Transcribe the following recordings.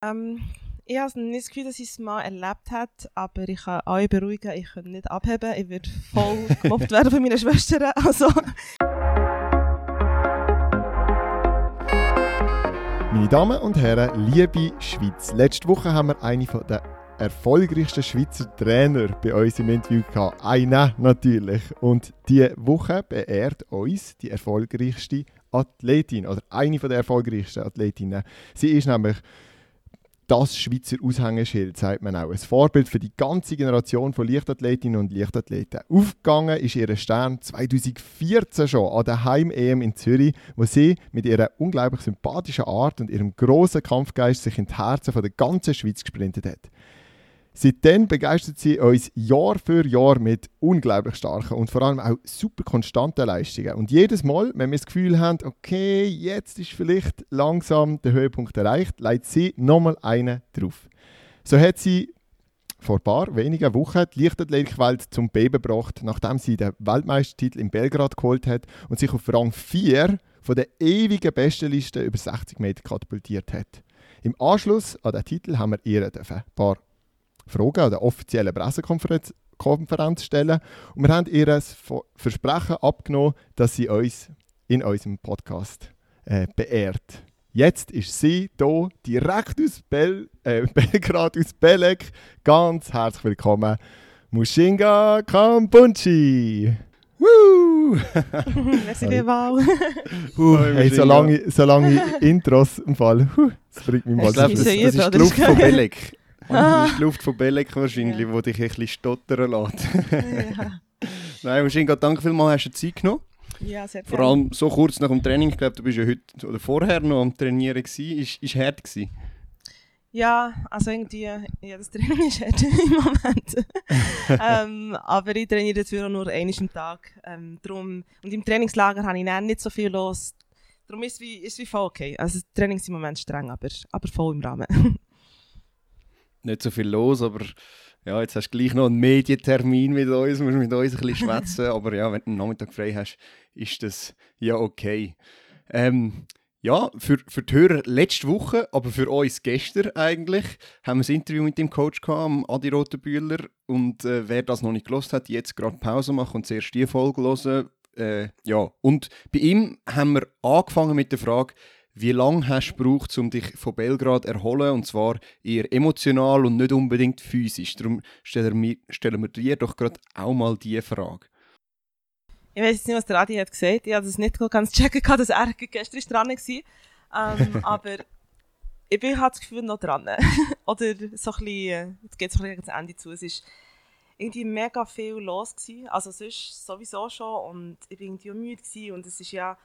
Ähm, ich habe nicht das Gefühl, dass ich es mal erlebt habe, aber ich kann euch beruhigen, ich kann nicht abheben. Ich werde voll gemobbt werden von meinen Schwestern. Also. Meine Damen und Herren, liebe Schweiz, letzte Woche haben wir eine der erfolgreichsten Schweizer Trainer bei uns im Interview gehabt. Eine natürlich. Und diese Woche beehrt uns die erfolgreichste Athletin oder eine der erfolgreichsten Athletinnen. Sie ist nämlich das Schweizer Aushängeschild, sagt man auch. Ein Vorbild für die ganze Generation von Leichtathletinnen und Leichtathleten. Aufgegangen ist ihr Stern 2014 schon an der Heim-EM in Zürich, wo sie mit ihrer unglaublich sympathischen Art und ihrem großen Kampfgeist sich in die Herzen der ganzen Schweiz gesprintet hat. Seitdem begeistert sie uns Jahr für Jahr mit unglaublich starken und vor allem auch super konstanten Leistungen. Und jedes Mal, wenn wir das Gefühl haben, okay, jetzt ist vielleicht langsam der Höhepunkt erreicht, leitet sie nochmal einen drauf. So hat sie vor ein paar wenigen Wochen die Leichtathletikwelt zum Beben gebracht, nachdem sie den Weltmeistertitel in Belgrad geholt hat und sich auf Rang 4 von der ewigen Bestenliste über 60 Meter katapultiert hat. Im Anschluss an den Titel haben wir ihr ein paar Fragen an der offiziellen Pressekonferenz Konferenz stellen. Und wir haben ihr ein Versprechen abgenommen, dass sie uns in unserem Podcast äh, beehrt. Jetzt ist sie hier direkt aus Bel äh, Belgrad, aus Belek. Ganz herzlich willkommen, Mushinga Kampunchi. Woo! Merci vielmals. hey, so lange, so lange Intros im Fall. das bringt mich mal. Ich glaube, das, das, ist die Luft von Belek. Ah. die Luft von Belek wahrscheinlich, ja. wo dich ein bisschen stottern lässt. ja. Nein, wahrscheinlich danke vielmals, hast du Zeit genommen. Ja, sehr Vor allem so kurz nach dem Training, ich glaube, du bist ja heute oder vorher noch am Trainieren gewesen. Ist, ist hart gewesen? Ja, also irgendwie, ja, das Training ist hart im Moment. ähm, aber ich trainiere jetzt nur einmal am Tag. Ähm, drum, und im Trainingslager habe ich dann nicht so viel los. Darum ist es wie, ist wie voll okay. Also das Training ist im Moment streng, aber, aber voll im Rahmen nicht so viel los, aber ja, jetzt hast du gleich noch einen Medientermin mit uns, musst mit uns ein bisschen schwätzen, aber ja, wenn du einen Nachmittag frei hast, ist das ja okay. Ähm, ja, für, für die Hörer letzte Woche, aber für uns gestern eigentlich, haben wir ein Interview mit dem Coach gehabt, Adi Rotenbühler. Und äh, wer das noch nicht gelost hat, jetzt gerade Pause machen und zuerst die Folge hören. Äh, ja, und bei ihm haben wir angefangen mit der Frage, wie lange hast du gebraucht, um dich von Belgrad zu erholen? Und zwar eher emotional und nicht unbedingt physisch. Darum stellen wir, stellen wir dir doch gerade auch mal diese Frage. Ich weiß nicht, was der Adi hat gesagt. Ich habe das nicht ganz checken dass er gestern dran war. Ähm, aber ich bin halt das Gefühl noch dran. Oder so ein bisschen, jetzt geht es ein bisschen Ende zu. Es ist irgendwie mega viel los gewesen. Also sonst sowieso schon. Und ich war irgendwie müde gewesen. Und es ist ja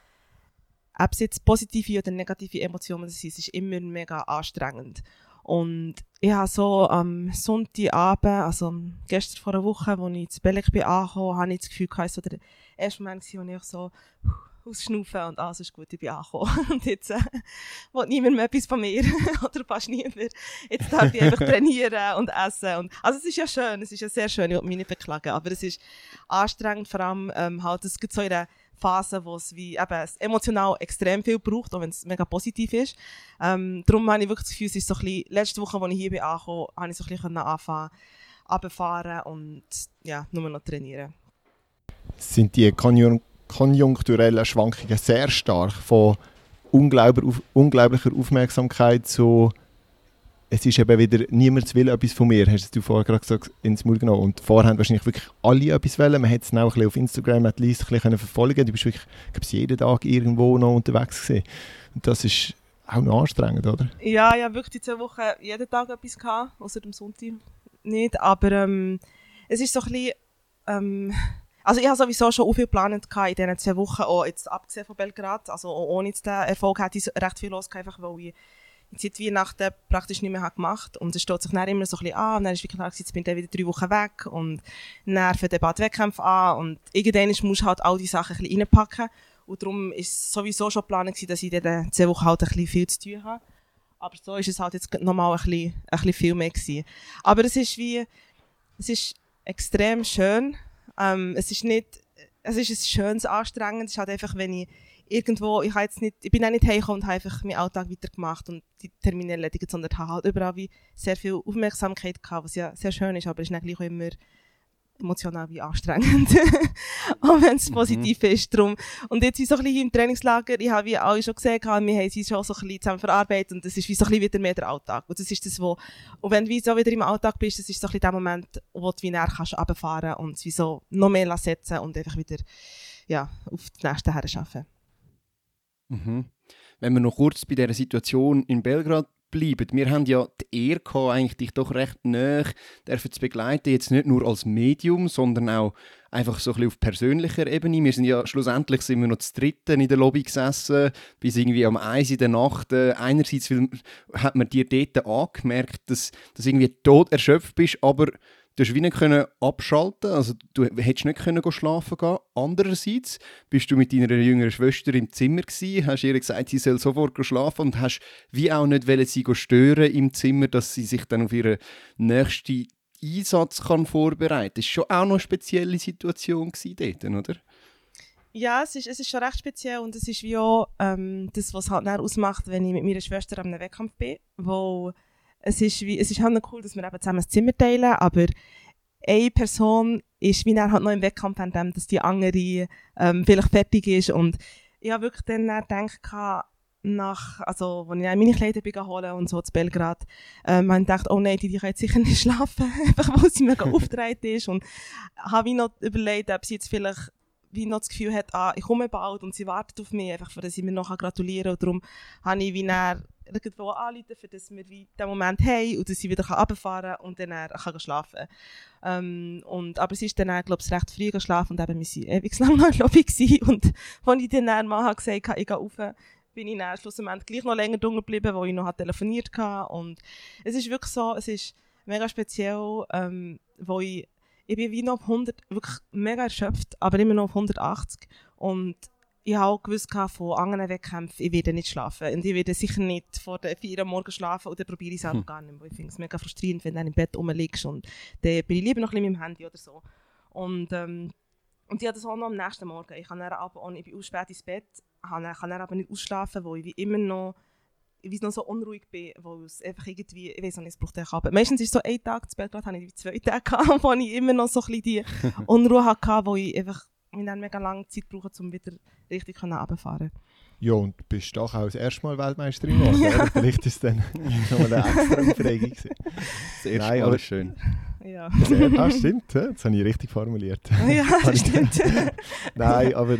ob es jetzt positive oder negative Emotionen sind, es ist immer mega anstrengend. Und ich habe so am Sonntagabend, also gestern vor einer Woche, als ich zu Belek bin angekommen, habe ich das Gefühl, es war der erste Moment, wo ich so ausschnaufen und alles ist gut, ich bin angekommen. Und jetzt äh, will niemand mehr etwas von mir, oder fast niemand. Jetzt darf ich einfach trainieren und essen. Und, also es ist ja schön, es ist ja sehr schön, ich will mich nicht beklagen, aber es ist anstrengend, vor allem ähm, halt, es gibt so in der Phase, wo es wie eben emotional extrem viel braucht, auch wenn es mega positiv ist. Ähm, darum habe ich wirklich das Gefühl, es ist so ein bisschen, letzte Woche, als ich hier bin angekommen, habe ich so ein bisschen anfangen, runterfahren und ja, nur noch trainieren. Sind die konjun konjunkturellen Schwankungen sehr stark von unglaublicher Aufmerksamkeit zu es ist eben wieder, niemand will etwas von mir, hast du vorher gerade gesagt, ins Maul genommen. Und vorher haben wahrscheinlich wirklich alle etwas wollen. Man hat es auch auf Instagram at least ein bisschen verfolgen Du bist wirklich, glaube jeden Tag irgendwo noch unterwegs gewesen. Und das ist auch noch anstrengend, oder? Ja, ja, wirklich die zwei Wochen jeden Tag etwas gehabt, außer dem Sonntag nicht. Aber ähm, es ist so ein bisschen, ähm, also ich habe sowieso schon viel geplant in diesen zwei Wochen, auch jetzt abgesehen von Belgrad. Also ohne den Erfolg hätte ich recht viel los, einfach weil ich seit Weihnachten praktisch nicht mehr gemacht und es steht sich dann immer so ein bisschen an und dann ist wirklich klar, jetzt bin ich wieder drei Wochen weg und dann für den Wettkämpfe an und irgendwann musst du halt all die Sachen ein bisschen reinpacken und darum ist es sowieso schon geplant dass ich in diesen zehn Wochen halt ein bisschen viel zu tun habe. Aber so ist es halt jetzt nochmal ein bisschen, ein bisschen viel mehr gewesen. Aber es ist wie, es ist extrem schön. Ähm, es ist nicht, es ist ein schönes Anstrengen. Es ist halt einfach, wenn ich irgendwo, ich, jetzt nicht, ich bin auch nicht heimgekommen und habe einfach meinen Alltag weitergemacht und die Termine erledigt, sondern habe halt überall wie sehr viel Aufmerksamkeit gehabt, was ja sehr schön ist, aber es ist dann gleich auch immer emotional wie anstrengend. auch wenn es mhm. positiv mhm. ist. Drum. Und jetzt wie so ein bisschen im Trainingslager, ich habe wie alle schon gesehen, wir haben sie schon so ein bisschen zusammen verarbeitet und das ist wie so ein bisschen wieder mehr der Alltag. Und das ist das, wo, und wenn du so wieder im Alltag bist, das ist so ein bisschen der Moment, wo du wie näher kannst runterfahren und wie so noch mehr setzen und einfach wieder, ja, auf das nächste her arbeiten. Mhm. Wenn wir noch kurz bei dieser Situation in Belgrad bleiben. Wir haben ja die Ehre gehabt, eigentlich dich doch recht nah zu begleiten, jetzt nicht nur als Medium, sondern auch einfach so ein bisschen auf persönlicher Ebene. Wir sind ja schlussendlich sind wir noch zu dritten in der Lobby gesessen, bis irgendwie am 1 in der Nacht. Äh, einerseits hat man dir dort angemerkt, dass, dass irgendwie tot erschöpft bist, aber du hast wie nicht können abschalten also du hättest nicht können schlafen gehen. Andererseits bist du mit deiner jüngeren Schwester im Zimmer gewesen, hast ihr gesagt, sie soll sofort schlafen und hast wie auch nicht wollen, sie stören im Zimmer, dass sie sich dann auf ihren nächsten Einsatz kann vorbereiten. Das war schon auch noch eine spezielle Situation dort, oder? Ja, es ist, es ist schon recht speziell und es ist wie auch ähm, das, was halt ausmacht, wenn ich mit meiner Schwester am Wettkampf bin, wo es ist, wie, es ist halt noch cool, dass wir eben zusammen ein Zimmer teilen, aber eine Person ist wie halt noch im Wettkampf an dem, dass die andere ähm, vielleicht fertig ist und ich habe wirklich dann gedacht, nach, also, als ich meine Kleider bin holen und so zu Belgrad, ähm, habe ich gedacht, oh nein, die, die kann jetzt sicher nicht schlafen, einfach weil sie mega aufgedreht ist und habe ich noch überlegt, ob sie jetzt vielleicht wie noch das Gefühl hat, ah, ich komme bald und sie wartet auf mich, einfach, dass sie mir noch gratulieren kann. Und darum habe ich wie näher irgendwo anrufen, für dass wir wie den Moment haben und dass sie wieder runterfahren kann und dann kann schlafen. Ähm, und Aber sie ist dann, glaube ich, recht früh geschlafen und eben, wir waren ewig lang noch in Lobby gewesen. und als ich dann mal gesagt habe, ich gehe rauf, bin ich dann schlussendlich gleich noch länger drunter geblieben, wo ich noch telefoniert habe und es ist wirklich so, es ist mega speziell, ähm, wo ich ich bin wie noch auf 100, wirklich mega erschöpft, aber immer noch auf 180 und ich habe auch gewusst von anderen Wettkämpfen, ich werde nicht schlafen. Und ich werde sicher nicht vor der 4 Uhr morgens schlafen oder probiere ich es auch hm. gar nicht. Weil ich finde es mega frustrierend, wenn du im Bett rumliegst und dann bin ich lieber noch ein bisschen mit dem Handy oder so. Und, ähm, und ich hatte das auch noch am nächsten Morgen. Ich, kann dann aber, ich bin auch spät ins Bett, kann dann aber nicht ausschlafen, weil ich immer noch wie noch so unruhig bin, weil es einfach irgendwie, ich weiß nicht, es braucht aber meistens ist es so ein Tag, zu Belgrad hatte ich zwei Tage gehabt, wo ich immer noch so ein bisschen die Unruhe hatte, wo ich einfach mir dann mega lange Zeit brauche, um wieder richtig runterzufahren ja, und du bist doch auch das erste Mal Weltmeisterin geworden. Vielleicht ist es dann nochmal eine extra Aufregung. Das erste Nein, Mal ist schön. Ja. Das, stimmt, das habe ich richtig formuliert. Ja, das stimmt. Nein, aber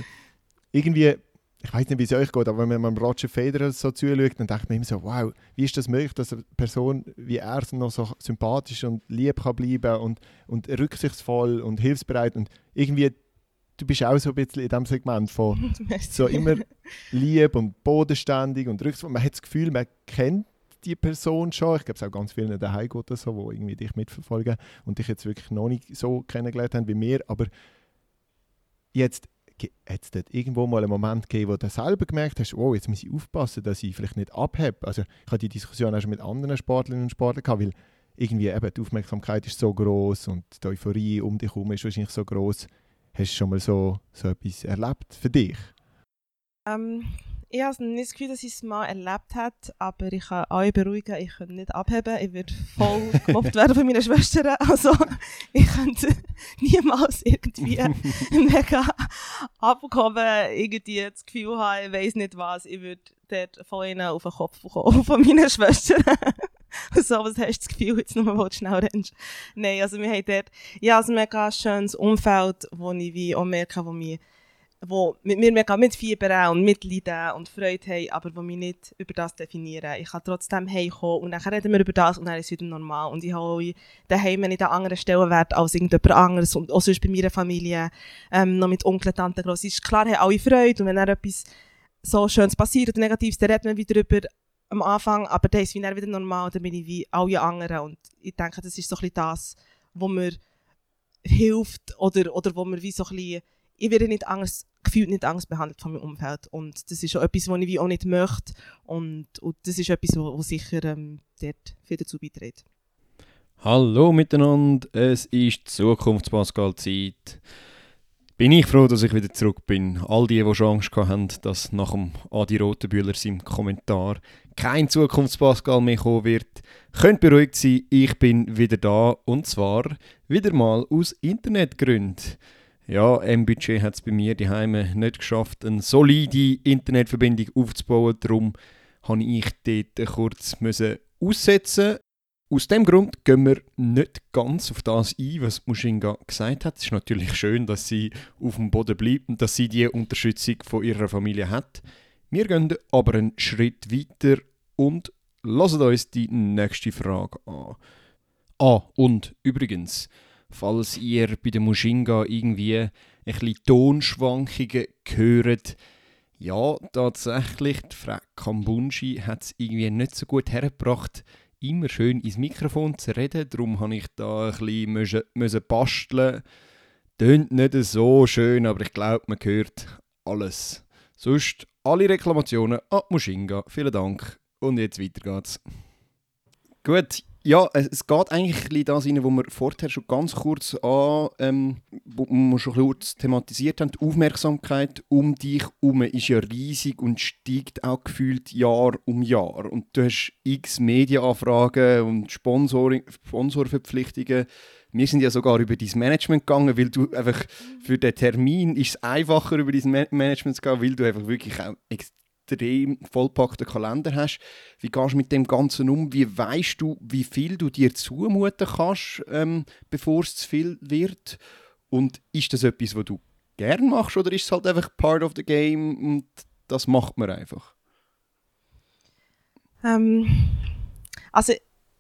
irgendwie, ich weiß nicht, wie es euch geht, aber wenn man Roger Federer so zuschaut, dann denkt man immer so, wow, wie ist das möglich, dass eine Person wie er noch so sympathisch und lieb kann bleiben und, und rücksichtsvoll und hilfsbereit und irgendwie du bist auch so ein bisschen in diesem Segment von so immer lieb und bodenständig und rücksichtsvoll. Man hat das Gefühl, man kennt die Person schon. Ich glaube, es auch ganz vielen daheim geht so, die irgendwie dich mitverfolgen und dich jetzt wirklich noch nicht so kennengelernt haben wie mir. Aber jetzt hat es dort irgendwo mal einen Moment gegeben, wo du selber gemerkt hast, oh, jetzt muss ich aufpassen, dass ich vielleicht nicht abhebe. Also ich hatte die Diskussion auch schon mit anderen Sportlerinnen und Sportlern gehabt, weil irgendwie eben die Aufmerksamkeit ist so groß und die Euphorie um dich herum ist wahrscheinlich so groß. Hast du schon mal so, so etwas erlebt für dich? Ähm, ich habe nicht das Gefühl, dass ich es mal erlebt habe, aber ich kann euch beruhigen, ich könnte nicht abheben. Ich würde voll gemobbt werden von meinen Schwestern. Also ich könnte niemals irgendwie mega abkommen, irgendwie das Gefühl haben, ich weiß nicht was. Ich würde dort ihnen auf den Kopf bekommen, von meinen Schwestern. so, was hast du das Gefühl, jetzt nur mal schnell rennst? Nein, also wir haben dort, ja, also ein mega schönes Umfeld, wo ich wie auch merke, wo mich wo mit mir mega mitfiebern und mitleiden und Freude haben, aber wo mich nicht über das definieren. Ich kann trotzdem heimkommen und dann reden wir über das und dann ist es wieder normal. Und ich habe auch daheim nicht an anderen Stellenwert als irgendjemand anderes und auch sonst bei meiner Familie, ähm, noch mit Onkel, Tante, Gross. Ist klar, haben alle Freude und wenn dann etwas so Schönes passiert oder Negatives, dann reden wir wieder über am Anfang, aber dann ist es wieder normal, dann bin ich wie alle anderen und ich denke, das ist so das, wo mir hilft oder, oder wo mir wie so bisschen, ich werde nicht Angst, gefühlt nicht Angst behandelt von meinem Umfeld und das ist auch etwas, was ich wie auch nicht möchte und, und das ist etwas, was sicher ähm, dort viel dazu beiträgt. Hallo miteinander, es ist Zukunftspascal-Zeit. Bin ich froh, dass ich wieder zurück bin. All die, die schon Angst haben, dass nach dem Adi Rotenbühler seinem Kommentar kein Zukunftspascal mehr kommen wird, könnt beruhigt sein, ich bin wieder da und zwar wieder mal aus Internetgründen. Ja, M-Budget hat es bei mir die Heime nicht geschafft, eine solide Internetverbindung aufzubauen. Darum musste ich dort kurz aussetzen aus dem Grund gehen wir nicht ganz auf das ein, was Mushinga gesagt hat. Es ist natürlich schön, dass sie auf dem Boden bleibt und dass sie die Unterstützung von ihrer Familie hat. Wir gehen aber einen Schritt weiter und lassen uns die nächste Frage an. Ah, und übrigens, falls ihr bei der Mushinga irgendwie ein bisschen Tonschwankungen hört, ja, tatsächlich, die Frau Kambunji hat es irgendwie nicht so gut hergebracht, immer schön ins Mikrofon zu reden. Darum habe ich da ein bisschen müssen, müssen basteln. Tönt nicht so schön, aber ich glaube, man hört alles. Sonst alle Reklamationen an Mushinga. Vielen Dank. Und jetzt weiter geht's. Gut, ja, es geht eigentlich das rein, was wir vorher schon ganz kurz an, ähm, wo wir schon kurz thematisiert haben. Die Aufmerksamkeit um dich herum ist ja riesig und steigt auch gefühlt Jahr um Jahr. Und du hast x Medienanfragen und Sponsorverpflichtungen. Wir sind ja sogar über dein Management gegangen, weil du einfach für den Termin ist es einfacher über dein Management zu gehen, weil du einfach wirklich auch extrem vollpackten Kalender hast. Wie gehst du mit dem Ganzen um? Wie weißt du, wie viel du dir zumuten kannst, ähm, bevor es zu viel wird? Und ist das etwas, was du gern machst oder ist es halt einfach part of the game und das macht man einfach? Ähm, also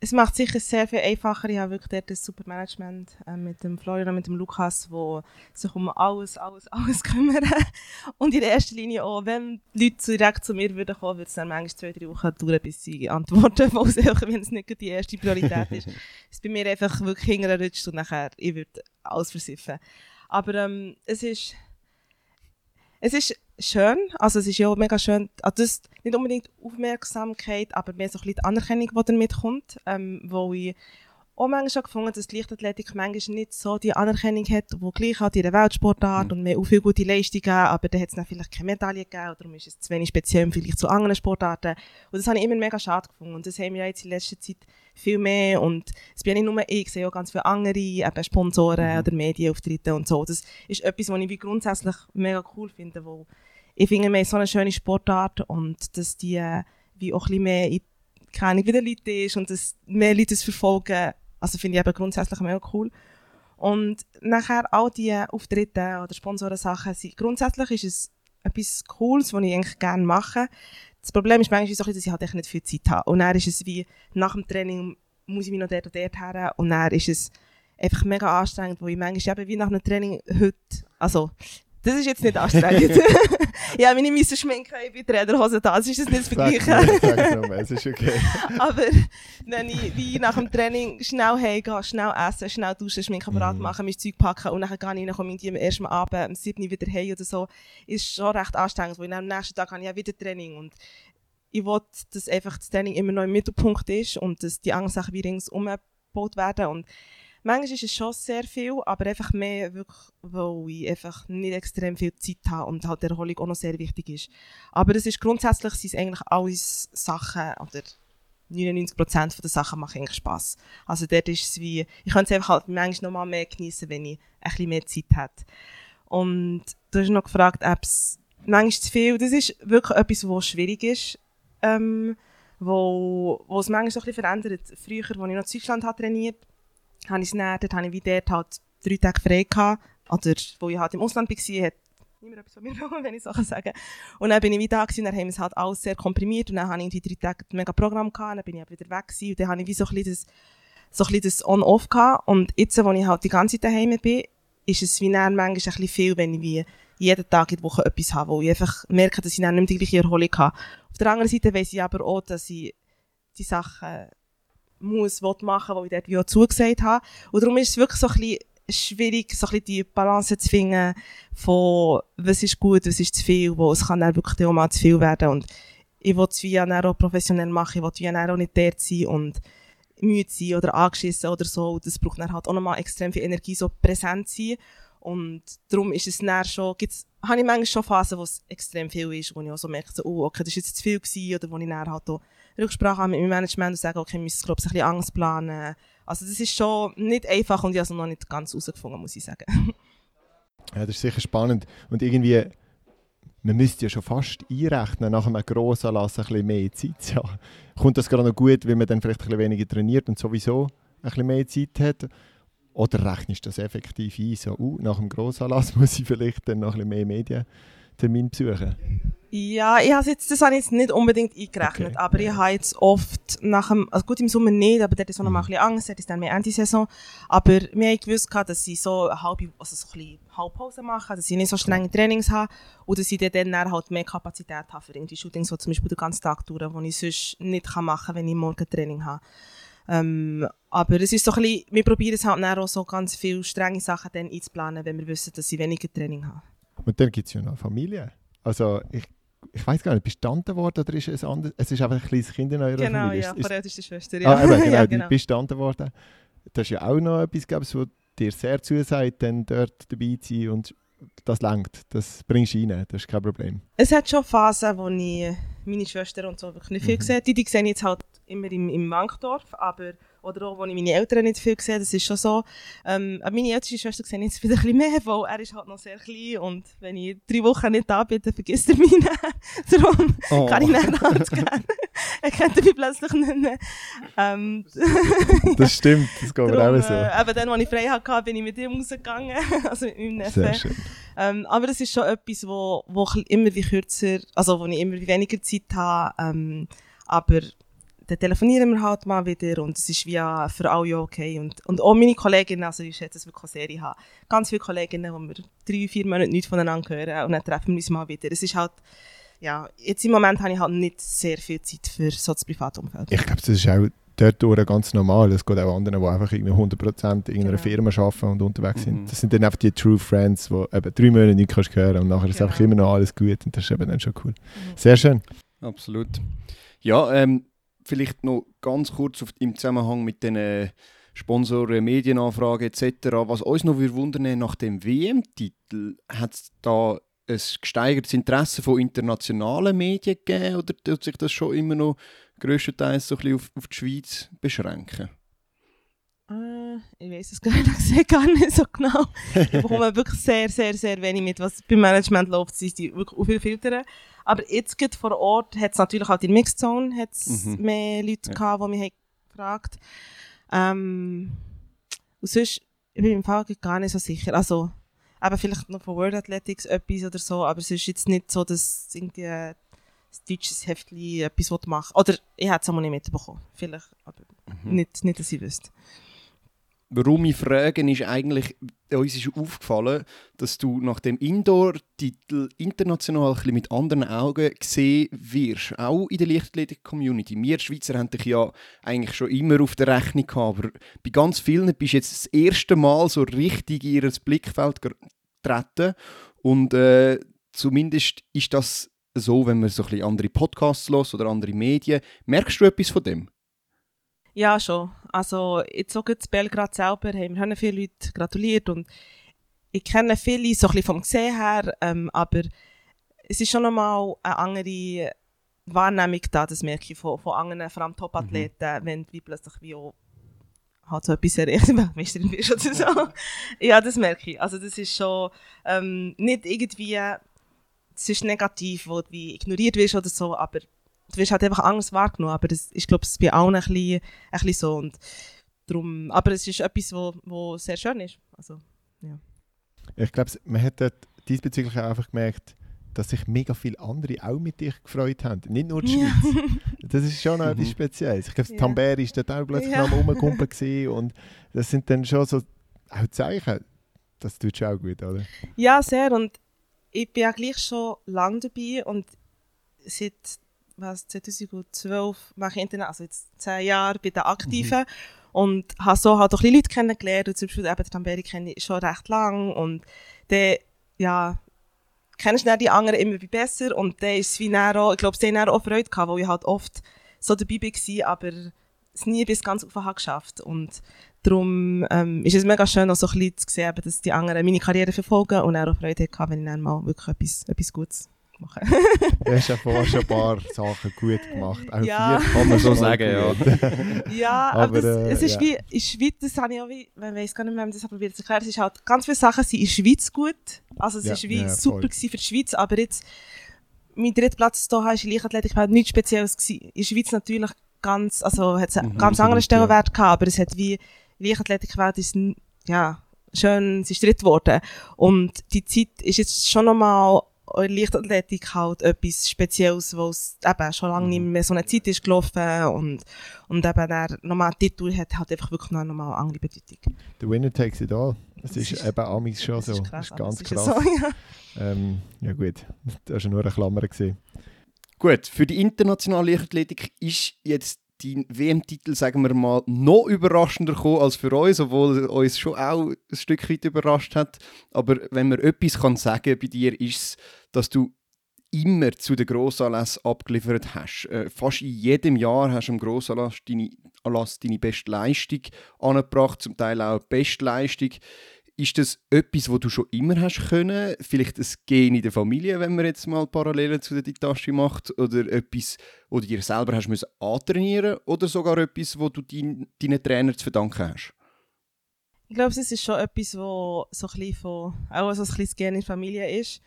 es macht sicher sehr viel einfacher. Ich habe wirklich dort ein super Management äh, mit dem Florian und mit dem Lukas, wo sich um alles, alles, alles kümmern. Und in der ersten Linie auch, wenn Leute direkt zu mir würden kommen, würde es dann manchmal zwei, drei Wochen dauern, bis sie antworten, wenn es nicht die erste Priorität ist. Es bei mir einfach wirklich hinterrutscht und nachher, ich würde alles versiffen. Aber ähm, es ist es ist schön, also es ist ja mega schön, also das, nicht unbedingt Aufmerksamkeit, aber mehr so ein bisschen die Anerkennung, die damit kommt, ähm, wo ich auch manchmal gefunden, dass die Leichtathletik manchmal nicht so die Anerkennung hat, die gleich hat in der Weltsportart mhm. und mehr auch viele gute Leistungen, aber da hat es dann vielleicht keine Medaille gegeben oder darum ist es zu wenig speziell vielleicht zu anderen Sportarten. Und das habe ich immer mega schade gefunden und das haben wir jetzt in letzter Zeit viel mehr und es bin ja nicht nur ich, ich sehe auch ganz viele andere eben Sponsoren mhm. oder Medienauftritte und so. Das ist etwas, was ich wie grundsätzlich mega cool finde, wo ich finde, wir haben so eine schöne Sportart und dass die äh, wie auch ein bisschen mehr in keine Ahnung, wie der Leute ist und dass mehr Leute es verfolgen, also finde ich eben grundsätzlich mega cool. Und nachher all die Auftritte oder Sponsorensachen, grundsätzlich ist es etwas Cooles, was ich eigentlich gerne mache. Das Problem ist manchmal so, dass ich halt nicht viel Zeit habe. Und dann ist es wie, nach dem Training muss ich mich noch dort und dort her und dann ist es einfach mega anstrengend, wo ich manchmal eben wie nach einem Training heute, also das ist jetzt nicht anstrengend. ja, meine müssen schminken, ich bin Trainerhose da, das ist jetzt nicht das Vergleichen. es ist okay. Aber wenn ich wie nach dem Training schnell heimgehe, schnell essen, schnell duschen, Schminkapparat mm. machen, mein Zeug packen und dann gehe ich komme ich am ersten Abend, um 7 Uhr wieder heim oder so, ist schon recht anstrengend, weil am nächsten Tag habe ich ja wieder Training und ich will, dass einfach das Training immer noch im Mittelpunkt ist und dass die anderen Sachen wie ringsum gebaut werden und manchmal ist es schon sehr viel, aber einfach mehr wirklich, weil ich einfach nicht extrem viel Zeit habe und halt die Erholung auch noch sehr wichtig ist. Aber es ist grundsätzlich sind es eigentlich alles Sachen, oder 99% der Sachen machen eigentlich Spass. Also dort ist es wie, ich könnte es einfach halt manchmal noch mal mehr genießen, wenn ich ein bisschen mehr Zeit hätte. Und du hast noch gefragt, ob es manchmal zu viel, das ist wirklich etwas, was schwierig ist, ähm, wo, wo es manchmal so ein bisschen verändert. Früher, als ich noch in Deutschland habe habe ich es dann, dort habe ich dort halt drei Tage frei gehabt, oder wo ich halt im Ausland war, hat niemand etwas von mir bekommen, wenn ich so kann sagen. Und dann bin ich wieder da gewesen, und dann haben wir es halt alles sehr komprimiert und dann habe ich die drei Tage ein mega Programm gehabt, dann bin ich wieder weg gewesen und dann habe ich wie so ein bisschen das, so das On-Off gehabt und jetzt, wo ich halt die ganze Zeit daheim bin, ist es wie dann manchmal ein bisschen viel, wenn ich wie jeden Tag in der Woche etwas habe, wo ich einfach merke, dass ich dann nicht mehr die gleiche Erholung habe. Auf der anderen Seite weiss ich aber auch, dass ich die Sachen muss, will machen, wo ich dort wie auch zugesagt habe. Und darum ist es wirklich so ein bisschen schwierig, so ein bisschen die Balance zu finden von, was ist gut, was ist zu viel, wo es kann dann wirklich auch mal zu viel werden. Und ich will es wie auch professionell machen, ich will wie auch nicht dort sein und müde sein oder angeschissen oder so. Und das braucht dann halt auch nochmal extrem viel Energie, so präsent sein. Und darum ist es dann schon, gibt's, habe ich manchmal schon Phasen, wo es extrem viel ist, wo ich auch so merke, so, oh, okay, das ist jetzt zu viel gewesen, oder wo ich dann halt auch Rücksprache habe mit meinem Management und sage, okay, wir müssen, glaube ich, ein bisschen Angst planen. Also das ist schon nicht einfach und ich habe es noch nicht ganz herausgefunden, muss ich sagen. Ja, das ist sicher spannend. Und irgendwie, man müsste ja schon fast einrechnen, nach einem Grossanlass ein bisschen mehr Zeit haben. Kommt das gerade noch gut, wenn man dann vielleicht ein bisschen weniger trainiert und sowieso ein bisschen mehr Zeit hat? Oder rechnest du das effektiv ein, so, uh, nach dem Grossanlass muss ich vielleicht dann noch ein bisschen mehr Medientermin besuchen? Ja, ich habe jetzt, das habe ich jetzt nicht unbedingt eingerechnet, Okay. aber ich habe jetzt oft nach dem, also gut im Sommer nicht, aber dort ist auch noch mal ein bisschen Angst, dort ist dann mehr Ende-Saison. Aber wir haben gewusst, dass sie so eine halbe, also so ein bisschen Halbpause machen, dass sie nicht so strenge Trainings haben und dass sie dann, dann halt mehr Kapazität haben für irgendwie Shootings, so zum Beispiel den ganzen Tag durch, die ich sonst nicht machen kann, wenn ich morgen Training habe. Ähm, aber es ist so ein bisschen, wir probieren es halt dann auch so ganz viele strenge Sachen dann einzuplanen, wenn wir wissen, dass sie weniger Training haben. Und dann gibt es ja noch Familie. Also ich, ich weiß gar nicht, Tante geworden oder ist es anders? Es ist einfach ein kleines Kind in eurer Genau, Familie. ja, Ist- ist- von der ältesten Schwester, ja. Ah, eben, genau, ja, du bist Tante geworden. Das ist ja auch noch etwas, glaub ich, was dir sehr zusagt, dann dort dabei zu sein und das langt. Das bringst du rein, das ist kein Problem. Es hat schon Phasen, wo ich meine Schwester und so wirklich nicht viel Mhm. sehe. Die, die sehe ich jetzt halt immer im, im Wankdorf, aber oder auch, wo ich meine Eltern nicht viel sehe, das ist schon so. Ähm, meine älteste Schwester sehe ich jetzt wieder ein bisschen mehr, weil er ist halt noch sehr klein und wenn ich drei Wochen nicht da bin, dann vergisst er mich dann. Darum Oh. kann ich nicht halt gehen. er kennt mich plötzlich nicht mehr. Ähm, Das stimmt, das geht mir auch so. äh, eben dann, als ich frei hatte, bin ich mit ihm rausgegangen, also mit meinem Sehr Neffe. schön. Ähm, aber das ist schon etwas, wo, wo ich immer wie kürzer, also wo ich immer wie weniger Zeit habe. Ähm, aber dann telefonieren wir halt mal wieder und es ist wie ja für alle ja okay. Und, und auch meine Kolleginnen, also ich schätze es wirklich sehr, ich habe ganz viele Kolleginnen, wo wir drei, vier Monate nichts voneinander hören und dann treffen wir uns mal wieder. Es ist halt, ja, jetzt im Moment habe ich halt nicht sehr viel Zeit für so das Privatumfeld. Ich glaube, das ist auch dort ganz normal. Es geht auch anderen, die einfach irgendwie 100% in einer Genau. Firma arbeiten und unterwegs sind. Mhm. Das sind dann einfach die True Friends, die eben drei Monate nicht kannst hören und nachher ist Genau. einfach immer noch alles gut und das ist eben dann schon cool. Mhm. Sehr schön. Absolut. Ja, ähm, vielleicht noch ganz kurz auf, im Zusammenhang mit den äh, Sponsoren, Medienanfragen etc. Was uns noch wundern, nach dem WM-Titel, hat es da ein gesteigertes Interesse von internationalen Medien gegeben oder tut sich das schon immer noch grösstenteils so auf, auf die Schweiz beschränken? Äh, ich weiß es gar nicht, gar nicht so genau. Ich bekomme wirklich sehr, sehr, sehr wenig mit, was beim Management läuft. Sind wirklich auch viel filtern. Aber jetzt gerade vor Ort hat es natürlich auch in der Mixzone hat's Mhm. mehr Leute Ja. gehabt, die mich haben gefragt ähm, Und sonst ich bin im Fall gar nicht so sicher. Also, eben vielleicht noch von World Athletics etwas oder so, aber es ist jetzt nicht so, dass irgendwie ein deutsches Heftli etwas machen. Oder ich hätte es auch nicht mitbekommen. Vielleicht, aber Mhm. nicht, nicht, dass ich wüsste. Warum ich frage, ist eigentlich, uns ist aufgefallen, dass du nach dem Indoor-Titel international ein mit anderen Augen gesehen wirst. Auch in der Leichtathletik-Community. Wir Schweizer haben dich ja eigentlich schon immer auf der Rechnung gehabt, aber bei ganz vielen bist du jetzt das erste Mal so richtig in ihr Blickfeld getreten. Und äh, zumindest ist das so, wenn man so ein bisschen andere Podcasts hört oder andere Medien. Merkst du etwas von dem? Ja, schon. Also, jetzt so gut in Belgrad selber haben mir viele Leute gratuliert und ich kenne viele so ein bisschen vom Gesehen her, ähm, aber es ist schon nochmal eine andere Wahrnehmung da, das merke ich von, von anderen, vor allem Top-Athleten, wenn du wie plötzlich wie auch halt so etwas erreicht, Meisterin bist oder so. ja, das merke ich. Also das ist schon ähm, nicht irgendwie, es ist negativ, wo du wie ignoriert wirst oder so, aber du wirst halt einfach anders wahrgenommen, aber das ist, glaube ich, bei allen ein bisschen, ein bisschen so und drum, aber es ist etwas, wo, wo sehr schön ist. Also, Ich glaube, man hat dort diesbezüglich auch einfach gemerkt, dass sich mega viele andere auch mit dich gefreut haben. Nicht nur die Schweiz. Das ist schon etwas Mhm. Spezielles. Ich glaube, Ja. Tamberi war dort auch plötzlich Ja. noch am Rumkumpeln und das sind dann schon so auch Zeichen. Das tut schon auch gut, oder? Ja, sehr. Und ich bin ja gleich schon lange dabei und seit was, 2012 mache ich Internet, also jetzt zehn Jahre bei den Aktiven. Und habe so halt auch ein Leute kennengelernt und zum Beispiel eben den Tamberi kenne ich schon recht lang und dann, ja, kennst du die anderen immer besser? Und dann ist es wie dann auch, ich glaube, sie haben auch Freude gehabt, weil ich halt oft so dabei war, aber es nie bis ganz auf geschafft. Und darum ähm, ist es mega schön, auch so ein bisschen zu sehen, dass die anderen meine Karriere verfolgen und auch Freude hatten, wenn ich dann mal wirklich etwas, etwas Gutes mache. du hast ja vorher schon ein paar Sachen gut gemacht. Auch ja. vier kann man so sagen, ja. ja, aber, aber das, äh, es ist ja. wie, in der Schweiz, das habe ich auch wie, ich weiß gar nicht mehr, wie das probiert zu erklären, es ist halt, ganz viele Sachen sind in der Schweiz gut, also es ja, ist wie ja, super gewesen für die Schweiz, aber jetzt, mein dritter Platz hier ist in Leichtathletik war nichts Spezielles gewesen. In der Schweiz natürlich ganz, also hat es einen mhm, ganz anderen Stellenwert ja. gehabt, aber es hat wie, Leichtathletik-Welt ist, ja, schön, es ist dritt geworden. Und die Zeit ist jetzt schon nochmal Leichtathletik halt etwas Spezielles, wo es eben schon lange nicht mhm. mehr so eine Zeit ist gelaufen und, und eben der nochmal Titel hat halt einfach wirklich noch nochmal eine andere Bedeutung. The winner takes it all. Das, ist, ist eben Amis schon so. Ist krass, das ist ganz ist krass. So, ja. Ähm, ja gut, das war nur eine Klammer. Gewesen. Gut, für die internationale Leichtathletik ist jetzt dein WM-Titel, sagen wir mal, noch überraschender gekommen als für uns, obwohl uns schon auch ein Stück weit überrascht hat. Aber wenn man etwas kann sagen bei dir, ist es, dass du immer zu den Grossanlässen abgeliefert hast. Äh, fast in jedem Jahr hast du am Grossanlass deine, deine beste Leistung angebracht, zum Teil auch die beste Leistung. Ist das etwas, was du schon immer hast können? Vielleicht ein Gen in der Familie, wenn man jetzt mal Parallelen zu der Ditashi macht? Oder etwas, wo du dir selber hast müssen antrainieren Oder sogar etwas, wo du dein, deinen Trainer zu verdanken hast? Ich glaube, es ist schon etwas, wo so ein bisschen von, auch so ein bisschen das Gen in der Familie ist.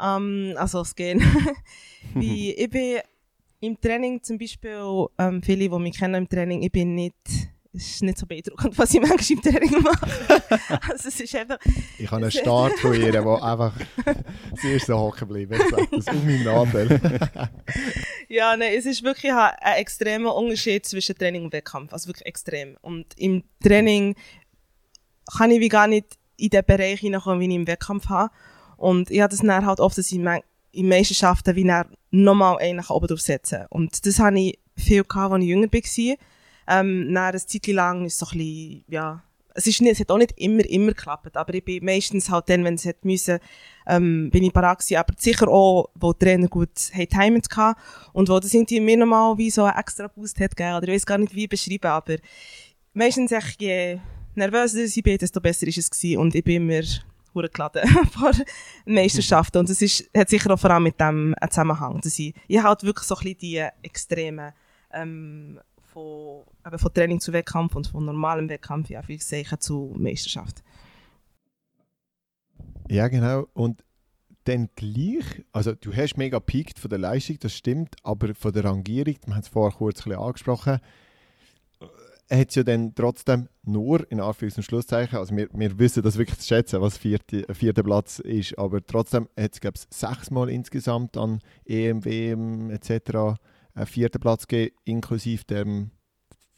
Ähm, also das Gen. Wie, ich bin im Training zum Beispiel, ähm, viele, die mich kennen im Training, ich bin nicht es ist nicht so beeindruckend, was ich manchmal im Training mache. also es ist einfach... Ich habe einen Start von ihr, der einfach sie ist so hocken geblieben. Das ist um meinen Nadel. ja, nein, es ist wirklich ein, extremer Unterschied zwischen Training und Wettkampf. Also wirklich extrem. Und im Training kann ich wie gar nicht in den Bereich hineinkommen, wie ich im Wettkampf habe. Und ich habe das dann halt oft, dass ich in Meisterschaften wie nochmal einen oben durchsetzen Und das habe ich viel gehabt, als ich jünger war ähm, dann eine Zeit lang ist so ein ja, es, ist nicht, es hat auch nicht immer, immer geklappt, aber ich bin meistens halt dann, wenn es hat müssen, ähm, bin ich parat gewesen, aber sicher auch, wo die Trainer gut Timing hatten und wo das irgendwie mir nochmal wie so einen extra Boost hat gegeben, oder ich weiß gar nicht, wie beschreiben, aber meistens echt, je nervöser ich bin, desto besser ist es gewesen und ich bin immer geladen vor Meisterschaften und das ist, hat sicher auch vor allem mit dem Zusammenhang, dass ich, ich halt wirklich so ein bisschen die extremen ähm, von, eben von Training zu Wettkampf und von normalem Wettkampf, ja, viel sicher zu Meisterschaft. Ja, genau. Und dann gleich, also du hast mega peaked von der Leistung, das stimmt, aber von der Rangierung, man hat es vorher kurz ein bisschen angesprochen, hat es ja dann trotzdem nur, in Anführungs- und Schlusszeichen, also wir, wir wissen das wirklich zu schätzen, was vierte, vierter Platz ist, aber trotzdem hat es, glaube ich, sechsmal insgesamt an EM, WM etc einen vierten Platz gegeben, inklusive dem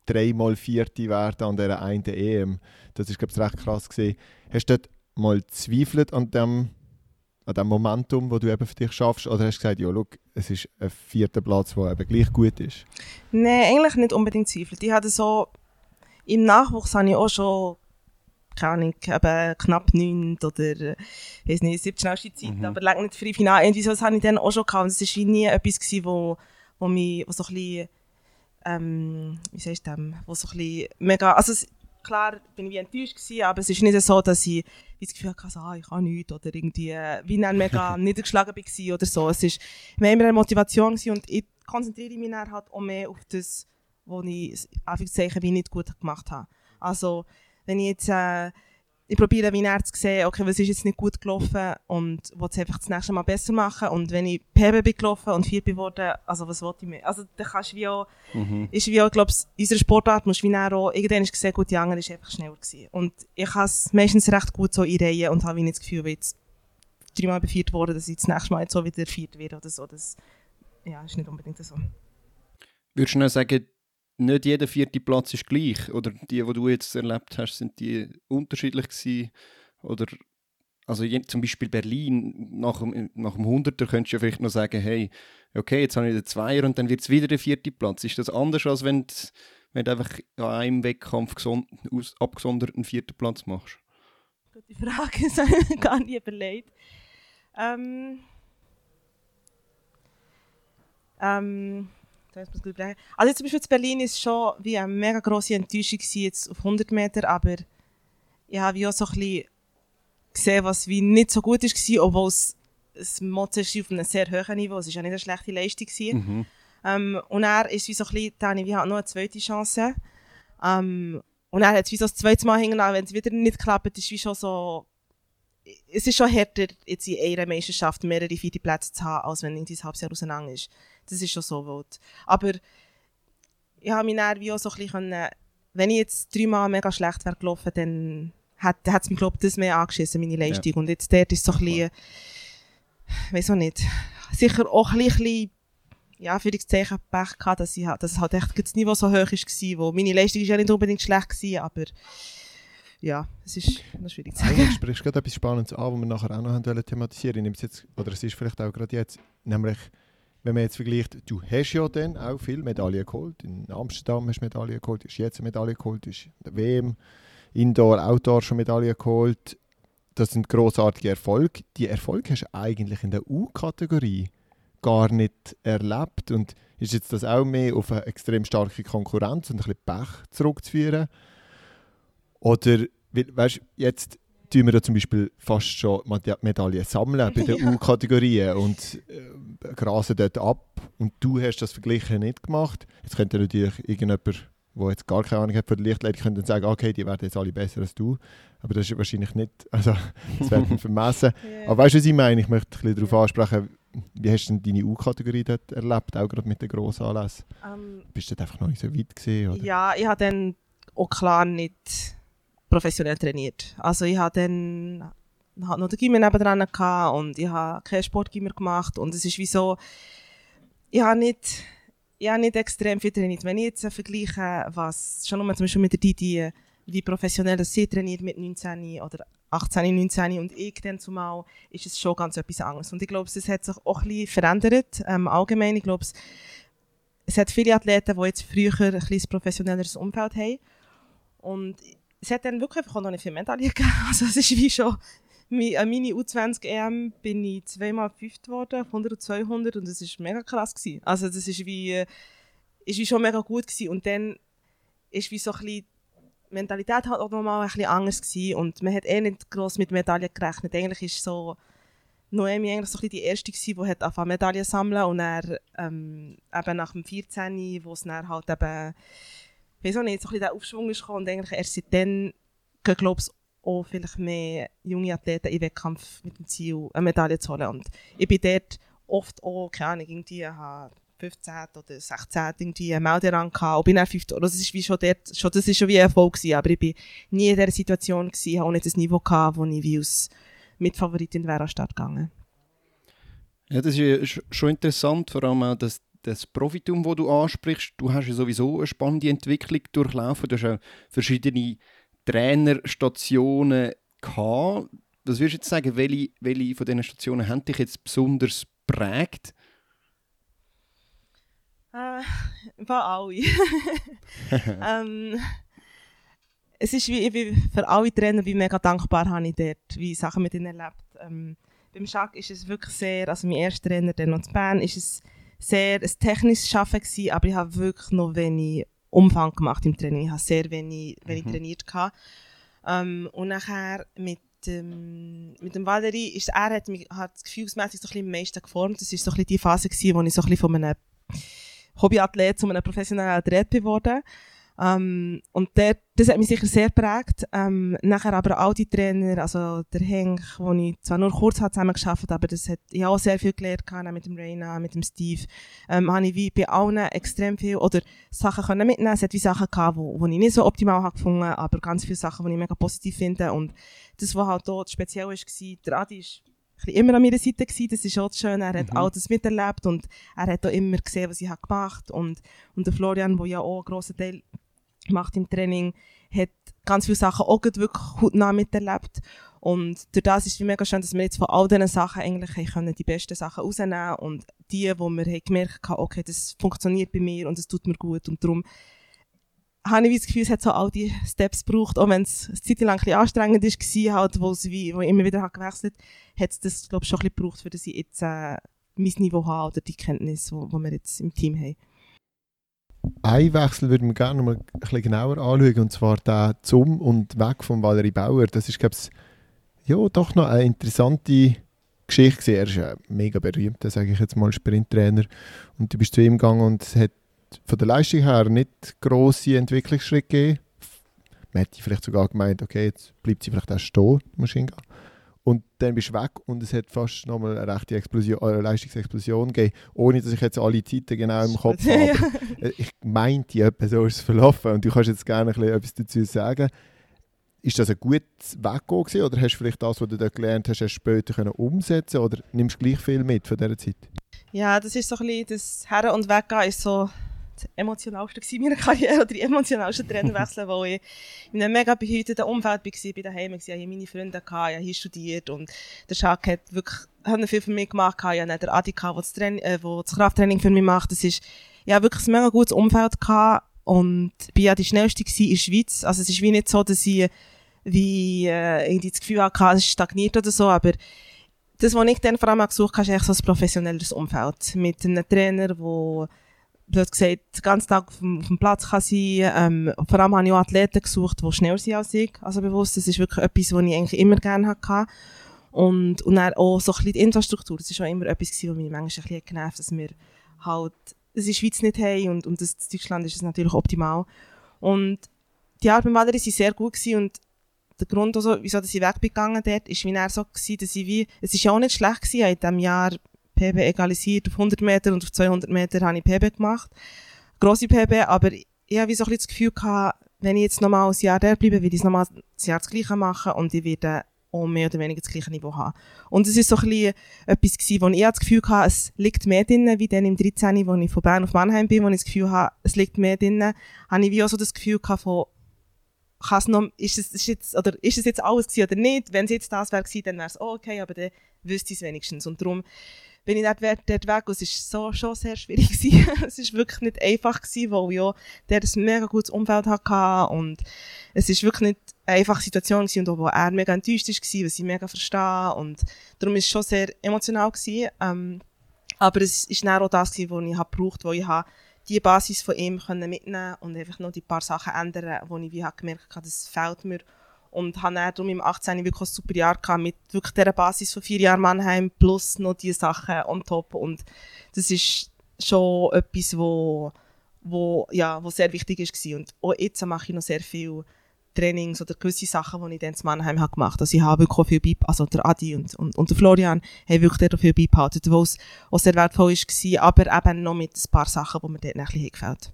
dreimal vierte werden an dieser einen EM. Das ist, glaube ich, recht krass gewesen. Hast du dort mal zweifelt an dem, an dem Momentum, wo du eben für dich schaffst? Oder hast du gesagt, ja, look, es ist ein vierter Platz, der eben gleich gut ist? Nein, eigentlich nicht unbedingt zweifelt. Ich hatte so, im Nachwuchs habe ich auch schon keine Ahnung, eben knapp 9 oder weiß nicht, 17 schnellste Zeit, mhm. aber lange nicht für die Finale. Irgendwie so, das habe ich dann auch schon gehabt. Und es war nie etwas, gewesen, wo wo mich, wo so ein bisschen, ähm, wie sagst du dem, wo so ein bisschen mega, also es, klar bin ich wie enttäuscht gewesen, aber es ist nicht so, dass ich das Gefühl hatte, ah, ich kann nichts oder irgendwie wie dann mega niedergeschlagen war oder so. Es ist mehr immer eine Motivation gewesen und ich konzentriere mich dann halt auch mehr auf das, was ich, Anführungszeichen, wie nicht gut gemacht habe. Also, wenn ich jetzt äh, ich probiere wie er zu sehen, okay, was ist jetzt nicht gut gelaufen und will es einfach das nächste Mal besser machen. Und wenn ich PB bin gelaufen und vier bin geworden, also was wollte ich mehr? Also da kannst du wie auch, mhm. ist wie auch, ich glaube, unsere Sportart muss wie auch, irgendwann ist gesehen, gut, die andere ist einfach schneller gewesen. Und ich habe es meistens recht gut so in Reihe und habe nicht das Gefühl, wie jetzt dreimal beviert worden, dass ich das nächste Mal jetzt so wieder viert werde oder so. Das, ja, ist nicht unbedingt so. Würdest du noch sagen, nicht jeder vierte Platz ist gleich. Oder die, die du jetzt erlebt hast, sind die unterschiedlich gewesen? Oder also zum Beispiel Berlin, nach dem, nach dem 100er könntest du ja vielleicht noch sagen, hey, okay, jetzt habe ich den Zweier und dann wird es wieder der vierte Platz. Ist das anders, als wenn, du einfach an einem Wettkampf abgesondert einen vierten Platz machst? Gute Frage, das habe ich gar nicht überlegt. Ähm, ähm, Also jetzt zum Beispiel in Berlin ist schon wie eine mega grosse Enttäuschung jetzt auf 100 Meter, aber ich habe wie auch so ein bisschen gesehen, was wie nicht so gut war, obwohl es Motto ist auf einem sehr hohen Niveau, es war ja nicht eine schlechte Leistung. Mhm. Ähm, und er ist wie so ein bisschen, ich habe noch eine zweite Chance. Ähm, und er hat es wie so das zweite Mal hingegangen, wenn es wieder nicht klappt, ist wie schon so, es ist schon härter, jetzt in einer Meisterschaft mehrere vierte Plätze zu haben, als wenn irgendwie ein halbes Jahr auseinander ist. Das ist schon so wild. Aber ich habe mich dann wie auch so ein bisschen wenn ich jetzt dreimal mega schlecht wäre gelaufen, dann hat es mich, glaube ich, das mehr angeschissen, meine Leistung. Ja. Und jetzt dort ist so ein bisschen, weiß auch nicht, sicher auch ein bisschen, ja, für das Zeichen Pech gehabt, dass, ich, dass halt echt das Niveau so hoch war, wo meine Leistung ist ja nicht unbedingt schlecht war, aber ja, es ist noch schwierig zu sagen. Du sprichst gerade etwas Spannendes an, was wir nachher auch noch haben thematisieren wollen. Jetzt, oder es ist vielleicht auch gerade jetzt, nämlich, wenn man jetzt vergleicht, du hast ja dann auch viele Medaillen geholt. In Amsterdam hast du Medaillen geholt, du hast jetzt eine Medaille geholt, du hast der WM, Indoor, Outdoor schon Medaillen geholt. Das sind großartige Erfolge. Die Erfolge hast du eigentlich in der U-Kategorie gar nicht erlebt. Und ist jetzt das auch mehr auf eine extrem starke Konkurrenz und ein bisschen Pech zurückzuführen? Oder, weißt jetzt tun wir da zum Beispiel fast schon Medaillen sammeln bei den ja. U-Kategorien und äh, grasen dort ab. Und du hast das Vergleichen nicht gemacht. Jetzt könnte natürlich irgendjemand, der jetzt gar keine Ahnung hat von der Lichtleitung, könnte sagen, okay, die werden jetzt alle besser als du. Aber das ist wahrscheinlich nicht, also das wird man vermessen. Yeah. Aber weißt du, was ich meine? Ich möchte ein bisschen darauf ansprechen, wie hast du denn deine U-Kategorie dort erlebt, auch gerade mit den grossen Anlässen? Um, ähm, Bist du dort einfach noch nicht so weit gesehen? Oder? Ja, ich habe dann auch klar nicht professionell trainiert. Also ich habe dann hatte noch den Gimmer nebendran und ich habe keinen Sportgimmer gemacht und es ist wie so, ich habe nicht, ich habe nicht extrem viel trainiert. Wenn ich jetzt vergleiche, was schon nur zum Beispiel mit der Didi, wie professionell das sie trainiert mit 19 oder 18, 19 und ich dann zumal, ist es schon ganz etwas anderes. Und ich glaube, es hat sich auch ein bisschen verändert, ähm, allgemein. Ich glaube, es, es hat viele Athleten, die jetzt früher ein bisschen professionelleres Umfeld haben. Und es hat dann wirklich einfach auch noch nicht viele Medaillen gegeben. Also es ist wie schon, an meine U20-EM bin ich zweimal fünft geworden, 100 und 200 und das war mega krass. Gewesen. Also das ist wie, äh, ist wie schon mega gut gewesen. und dann ist wie so ein bisschen, die Mentalität halt auch nochmal ein bisschen anders gewesen und man hat eh nicht gross mit Medaillen gerechnet. Eigentlich ist so Noemi eigentlich so ein die erste gewesen, die hat angefangen Medaillen sammeln und er ähm, eben nach dem 14, wo es dann halt eben weiß auch nicht, so ein bisschen der Aufschwung ist gekommen und eigentlich erst seitdem gehen, glaube ich, auch vielleicht mehr junge Athleten in Wettkampf mit dem Ziel, eine Medaille zu holen. Und ich bin dort oft auch, keine Ahnung, irgendwie, habe 15 oder 16 irgendwie einen Melderang gehabt und bin dann 5. Das ist wie schon dort, schon, das ist schon wie ein Erfolg gewesen, aber ich bin nie in dieser Situation gewesen, habe auch nicht das Niveau gehabt, wo ich wie als Mitfavoritin wäre an Start gegangen. Ja, das ist schon interessant, vor allem auch, dass das Profitum, das du ansprichst, du hast ja sowieso eine spannende Entwicklung durchlaufen. Du hast ja verschiedene Trainerstationen gehabt. Was würdest du jetzt sagen, welche, welche von diesen Stationen haben dich jetzt besonders prägt? Äh, war alle. ähm, es ist wie, ich bin für alle Trainer bin mega dankbar, habe ich dort, wie Sachen mit ihnen erlebt. Ähm, beim Schack ist es wirklich sehr, also mein erster Trainer, der noch in Bern, ist es sehr ein technisches Arbeiten gewesen, aber ich habe wirklich noch wenig Umfang gemacht im Training. Ich habe sehr wenig, wenig mhm. trainiert. Gehabt. Ähm, und nachher mit dem, mit dem Valerie, ist, er hat mich hat gefühlsmässig so ein bisschen am meisten geformt. Das war so ein bisschen die Phase, gewesen, wo ich so ein bisschen von einem Hobbyathlet zu einem professionellen Athlet geworden bin. Ähm, und der, das hat mich sicher sehr geprägt. Ähm, nachher aber auch die Trainer, also der Henk, wo ich zwar nur kurz zusammen geschafft aber das hat ich auch sehr viel gelernt gehabt, mit dem Reina, mit dem Steve. Ähm, habe ich wie bei allen extrem viel oder Sachen können mitnehmen. Es hat wie Sachen gehabt, wo, wo ich nicht so optimal habe gefunden, aber ganz viele Sachen, die ich mega positiv finde. Und das, was halt dort speziell war, der Adi ist immer an meiner Seite gewesen. Das ist auch schön. Er hat mhm. all das miterlebt und er hat auch immer gesehen, was ich habe gemacht und und der Florian, der ja auch einen grossen Teil macht im Training, hat ganz viele Sachen auch wirklich hautnah miterlebt. Und durch das ist es mega schön, dass wir jetzt von all diesen Sachen eigentlich können die besten Sachen rausnehmen und die, wo wir haben gemerkt haben, okay, das funktioniert bei mir und es tut mir gut und darum habe ich das Gefühl, es hat so all die Steps gebraucht, auch wenn es eine Zeit lang ein bisschen anstrengend war, halt, wo es wie, wo ich immer wieder gewechselt hat es das, glaube ich, schon ein bisschen gebraucht, für dass ich jetzt äh, mein Niveau habe oder die Kenntnis, die wir jetzt im Team haben. Einen Wechsel würde man gerne noch mal ein bisschen genauer anschauen, und zwar der zum und weg von Valerie Bauer. Das ist, glaube ich, ja, doch noch eine interessante Geschichte. Er ist ja mega berühmt, sage ich jetzt mal, Sprinttrainer. Und du bist zu ihm gegangen und es hat von der Leistung her nicht grosse Entwicklungsschritte gegeben. Man hätte vielleicht sogar gemeint, okay, jetzt bleibt sie vielleicht auch stehen, die Maschine. Und dann bist du weg und es hat fast nochmal eine rechte Explosion, eine Leistungsexplosion gegeben, ohne dass ich jetzt alle Zeiten genau im Kopf habe. Aber ich meinte, etwa so ist es verlaufen und du kannst jetzt gerne ein bisschen etwas dazu sagen. Ist das ein gutes Weggehen gewesen, oder hast du vielleicht das, was du da gelernt hast, erst später können umsetzen oder nimmst du gleich viel mit von dieser Zeit? Ja, das ist so ein bisschen, das Herren- und Weggehen ist so emotionalste in meiner Karriere oder die emotionalsten Trainerwechsel, wo ich in einem mega behüteten Umfeld war, bei daheim ich hatte meine Freunde, ich habe hier studiert und der Schack hat wirklich hat viel für mich gemacht, ich hatte den Adi, der das, äh, das Krafttraining für mich macht, das ist ja wirklich ein mega gutes Umfeld gehabt und ich war ja die schnellste in der Schweiz, also es ist wie nicht so, dass ich wie äh, irgendwie das Gefühl hatte, es stagniert oder so, aber das, was ich dann vor allem gesucht habe, ist so ein professionelles Umfeld mit einem Trainer, der blöd gesagt, den ganzen Tag auf dem, auf dem Platz kann sein. Ähm, vor allem habe ich auch Athleten gesucht, die schneller sind als ich. Also bewusst, das ist wirklich etwas, was ich eigentlich immer gerne hatte. Und, und dann auch so ein bisschen die Infrastruktur. Das war auch immer etwas, was mich manchmal ein bisschen genervt dass wir halt das in der Schweiz nicht haben und, und das, in Deutschland ist es natürlich optimal. Und die Arbeit mit Valerie war sehr gut gewesen und der Grund, also, wieso ich weggegangen dort, ist wie so dass ich wie, es ist ja auch nicht schlecht gewesen, in diesem Jahr PB egalisiert auf 100 Meter und auf 200 Meter habe ich PB gemacht. Grosse PB, aber ich habe so ein das Gefühl gehabt, wenn ich jetzt nochmal ein Jahr da bleibe, werde ich nochmal ein Jahr das Gleiche machen und ich werde auch mehr oder weniger das gleiche Niveau haben. Und es ist so ein bisschen etwas gewesen, wo ich das Gefühl hatte, es liegt mehr drin, wie dann im 13., wo ich von Bern auf Mannheim bin, wo ich das Gefühl habe, es liegt mehr drin, habe ich wie auch so das Gefühl gehabt von, kann's noch, ist es, ist jetzt, oder ist es jetzt alles gewesen oder nicht? Wenn es jetzt das wäre gewesen, dann wäre es okay, aber dann wüsste ich es wenigstens. Und darum bin ich dort, dort weg und es war so, schon sehr schwierig. es war wirklich nicht einfach, gewesen, weil auch dort ein mega gutes Umfeld hatte und es war wirklich nicht eine einfache Situation gewesen, und wo er mega enttäuscht war, was ich mega verstehe und darum war es schon sehr emotional gewesen. Ähm, aber es war auch das gewesen, was ich habe gebraucht, wo ich habe die Basis von ihm können mitnehmen und einfach noch die paar Sachen ändern, wo ich wie gemerkt habe, das fehlt mir und habe dann darum im 18. wirklich ein super Jahr gehabt mit wirklich dieser Basis von vier Jahren Mannheim plus noch diese Sachen on top. Und das ist schon etwas, wo, wo, ja, wo sehr wichtig ist Und auch jetzt mache ich noch sehr viel Trainings oder gewisse Sachen, die ich dann in Mannheim habe gemacht habe. Also ich habe wirklich auch viel beibehalten, also der Adi und, und, und der Florian haben wirklich dort viel beibehalten, was auch sehr wertvoll war, aber eben noch mit ein paar Sachen, die mir dort ein bisschen gefällt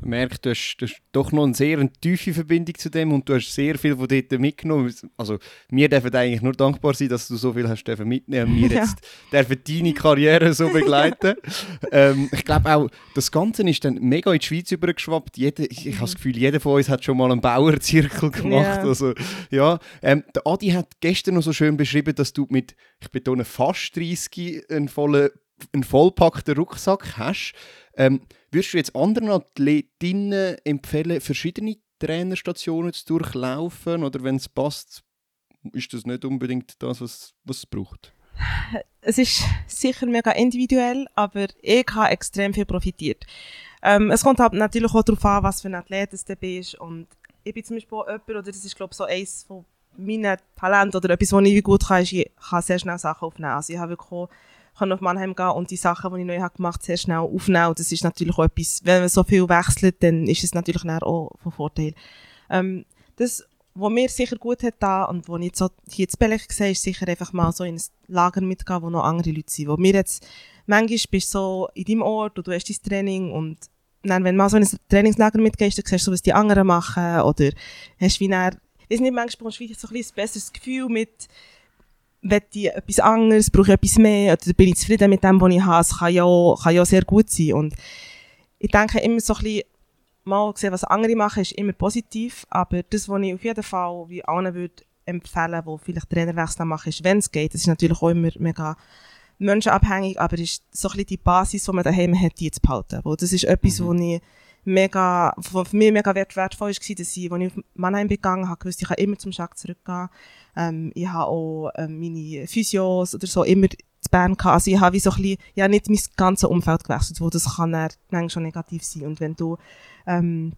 merkt, du hast, du hast doch noch eine sehr tiefe Verbindung zu dem und du hast sehr viel von dort mitgenommen. Also wir dürfen eigentlich nur dankbar sein, dass du so viel hast dürfen mitnehmen und wir ja. jetzt dürfen deine Karriere so begleiten. ähm, ich glaube auch, das Ganze ist dann mega in die Schweiz übergeschwappt. Jeder, ich, ich habe das Gefühl, jeder von uns hat schon mal einen Bauerzirkel gemacht. Ja. Also, ja. Ähm, der Adi hat gestern noch so schön beschrieben, dass du mit, ich betone, fast 30 einen vollen einen vollpackten Rucksack hast. Ähm, würdest du jetzt anderen Athletinnen empfehlen, verschiedene Trainerstationen zu durchlaufen? Oder wenn es passt, ist das nicht unbedingt das, was, was es braucht? Es ist sicher mega individuell, aber ich habe extrem viel profitiert. Ähm, es kommt halt natürlich auch darauf an, was für ein Athlet du bist. Und ich bin zum Beispiel jemand, oder das ist glaube ich so eins von meinen Talenten oder etwas, was ich gut kann, ist, ich kann sehr schnell Sachen aufnehmen. Also ich habe wirklich kann auf Mannheim gehen und die Sachen, die ich neu gemacht habe, sehr schnell aufnehmen. Das ist natürlich auch etwas, wenn man so viel wechselt, dann ist es natürlich auch von Vorteil. Ähm, das, was mir sicher gut hat da und was ich jetzt so hier zu Belek sehe, ist sicher einfach mal so in ein Lager mitgehen, wo noch andere Leute sind. Wo mir jetzt, manchmal bist du so in deinem Ort und du hast dein Training und dann, wenn du mal so in ein Trainingslager mitgehst, dann siehst du, was die anderen machen oder hast wie dann, ist nicht manchmal so ein, ein besseres Gefühl mit, will ich etwas anderes, brauche ich etwas mehr, oder bin ich zufrieden mit dem, was ich habe. Es kann ja, kann ja sehr gut sein. Und ich denke immer so ein bisschen, mal sehen, was andere machen, ist immer positiv, aber das, was ich auf jeden Fall wie allen würde empfehlen, die vielleicht Trainerwechsel machen, ist, wenn es geht, das ist natürlich auch immer mega menschenabhängig, aber ist so ein bisschen die Basis, die man daheim hat, die zu behalten. Das ist etwas, mhm. wo ich mega, was für mich mega wert, wertvoll war, dass ich, als ich auf Mannheim begangen habe, gewusst, ich kann immer zum Schack zurückgehen. Ähm, ich habe auch ähm, meine Physios oder so immer zu Bern gehabt. Also ich habe wie so ein bisschen, ja nicht mein ganzes Umfeld gewechselt, wo das kann dann schon negativ sein. Und wenn du ähm,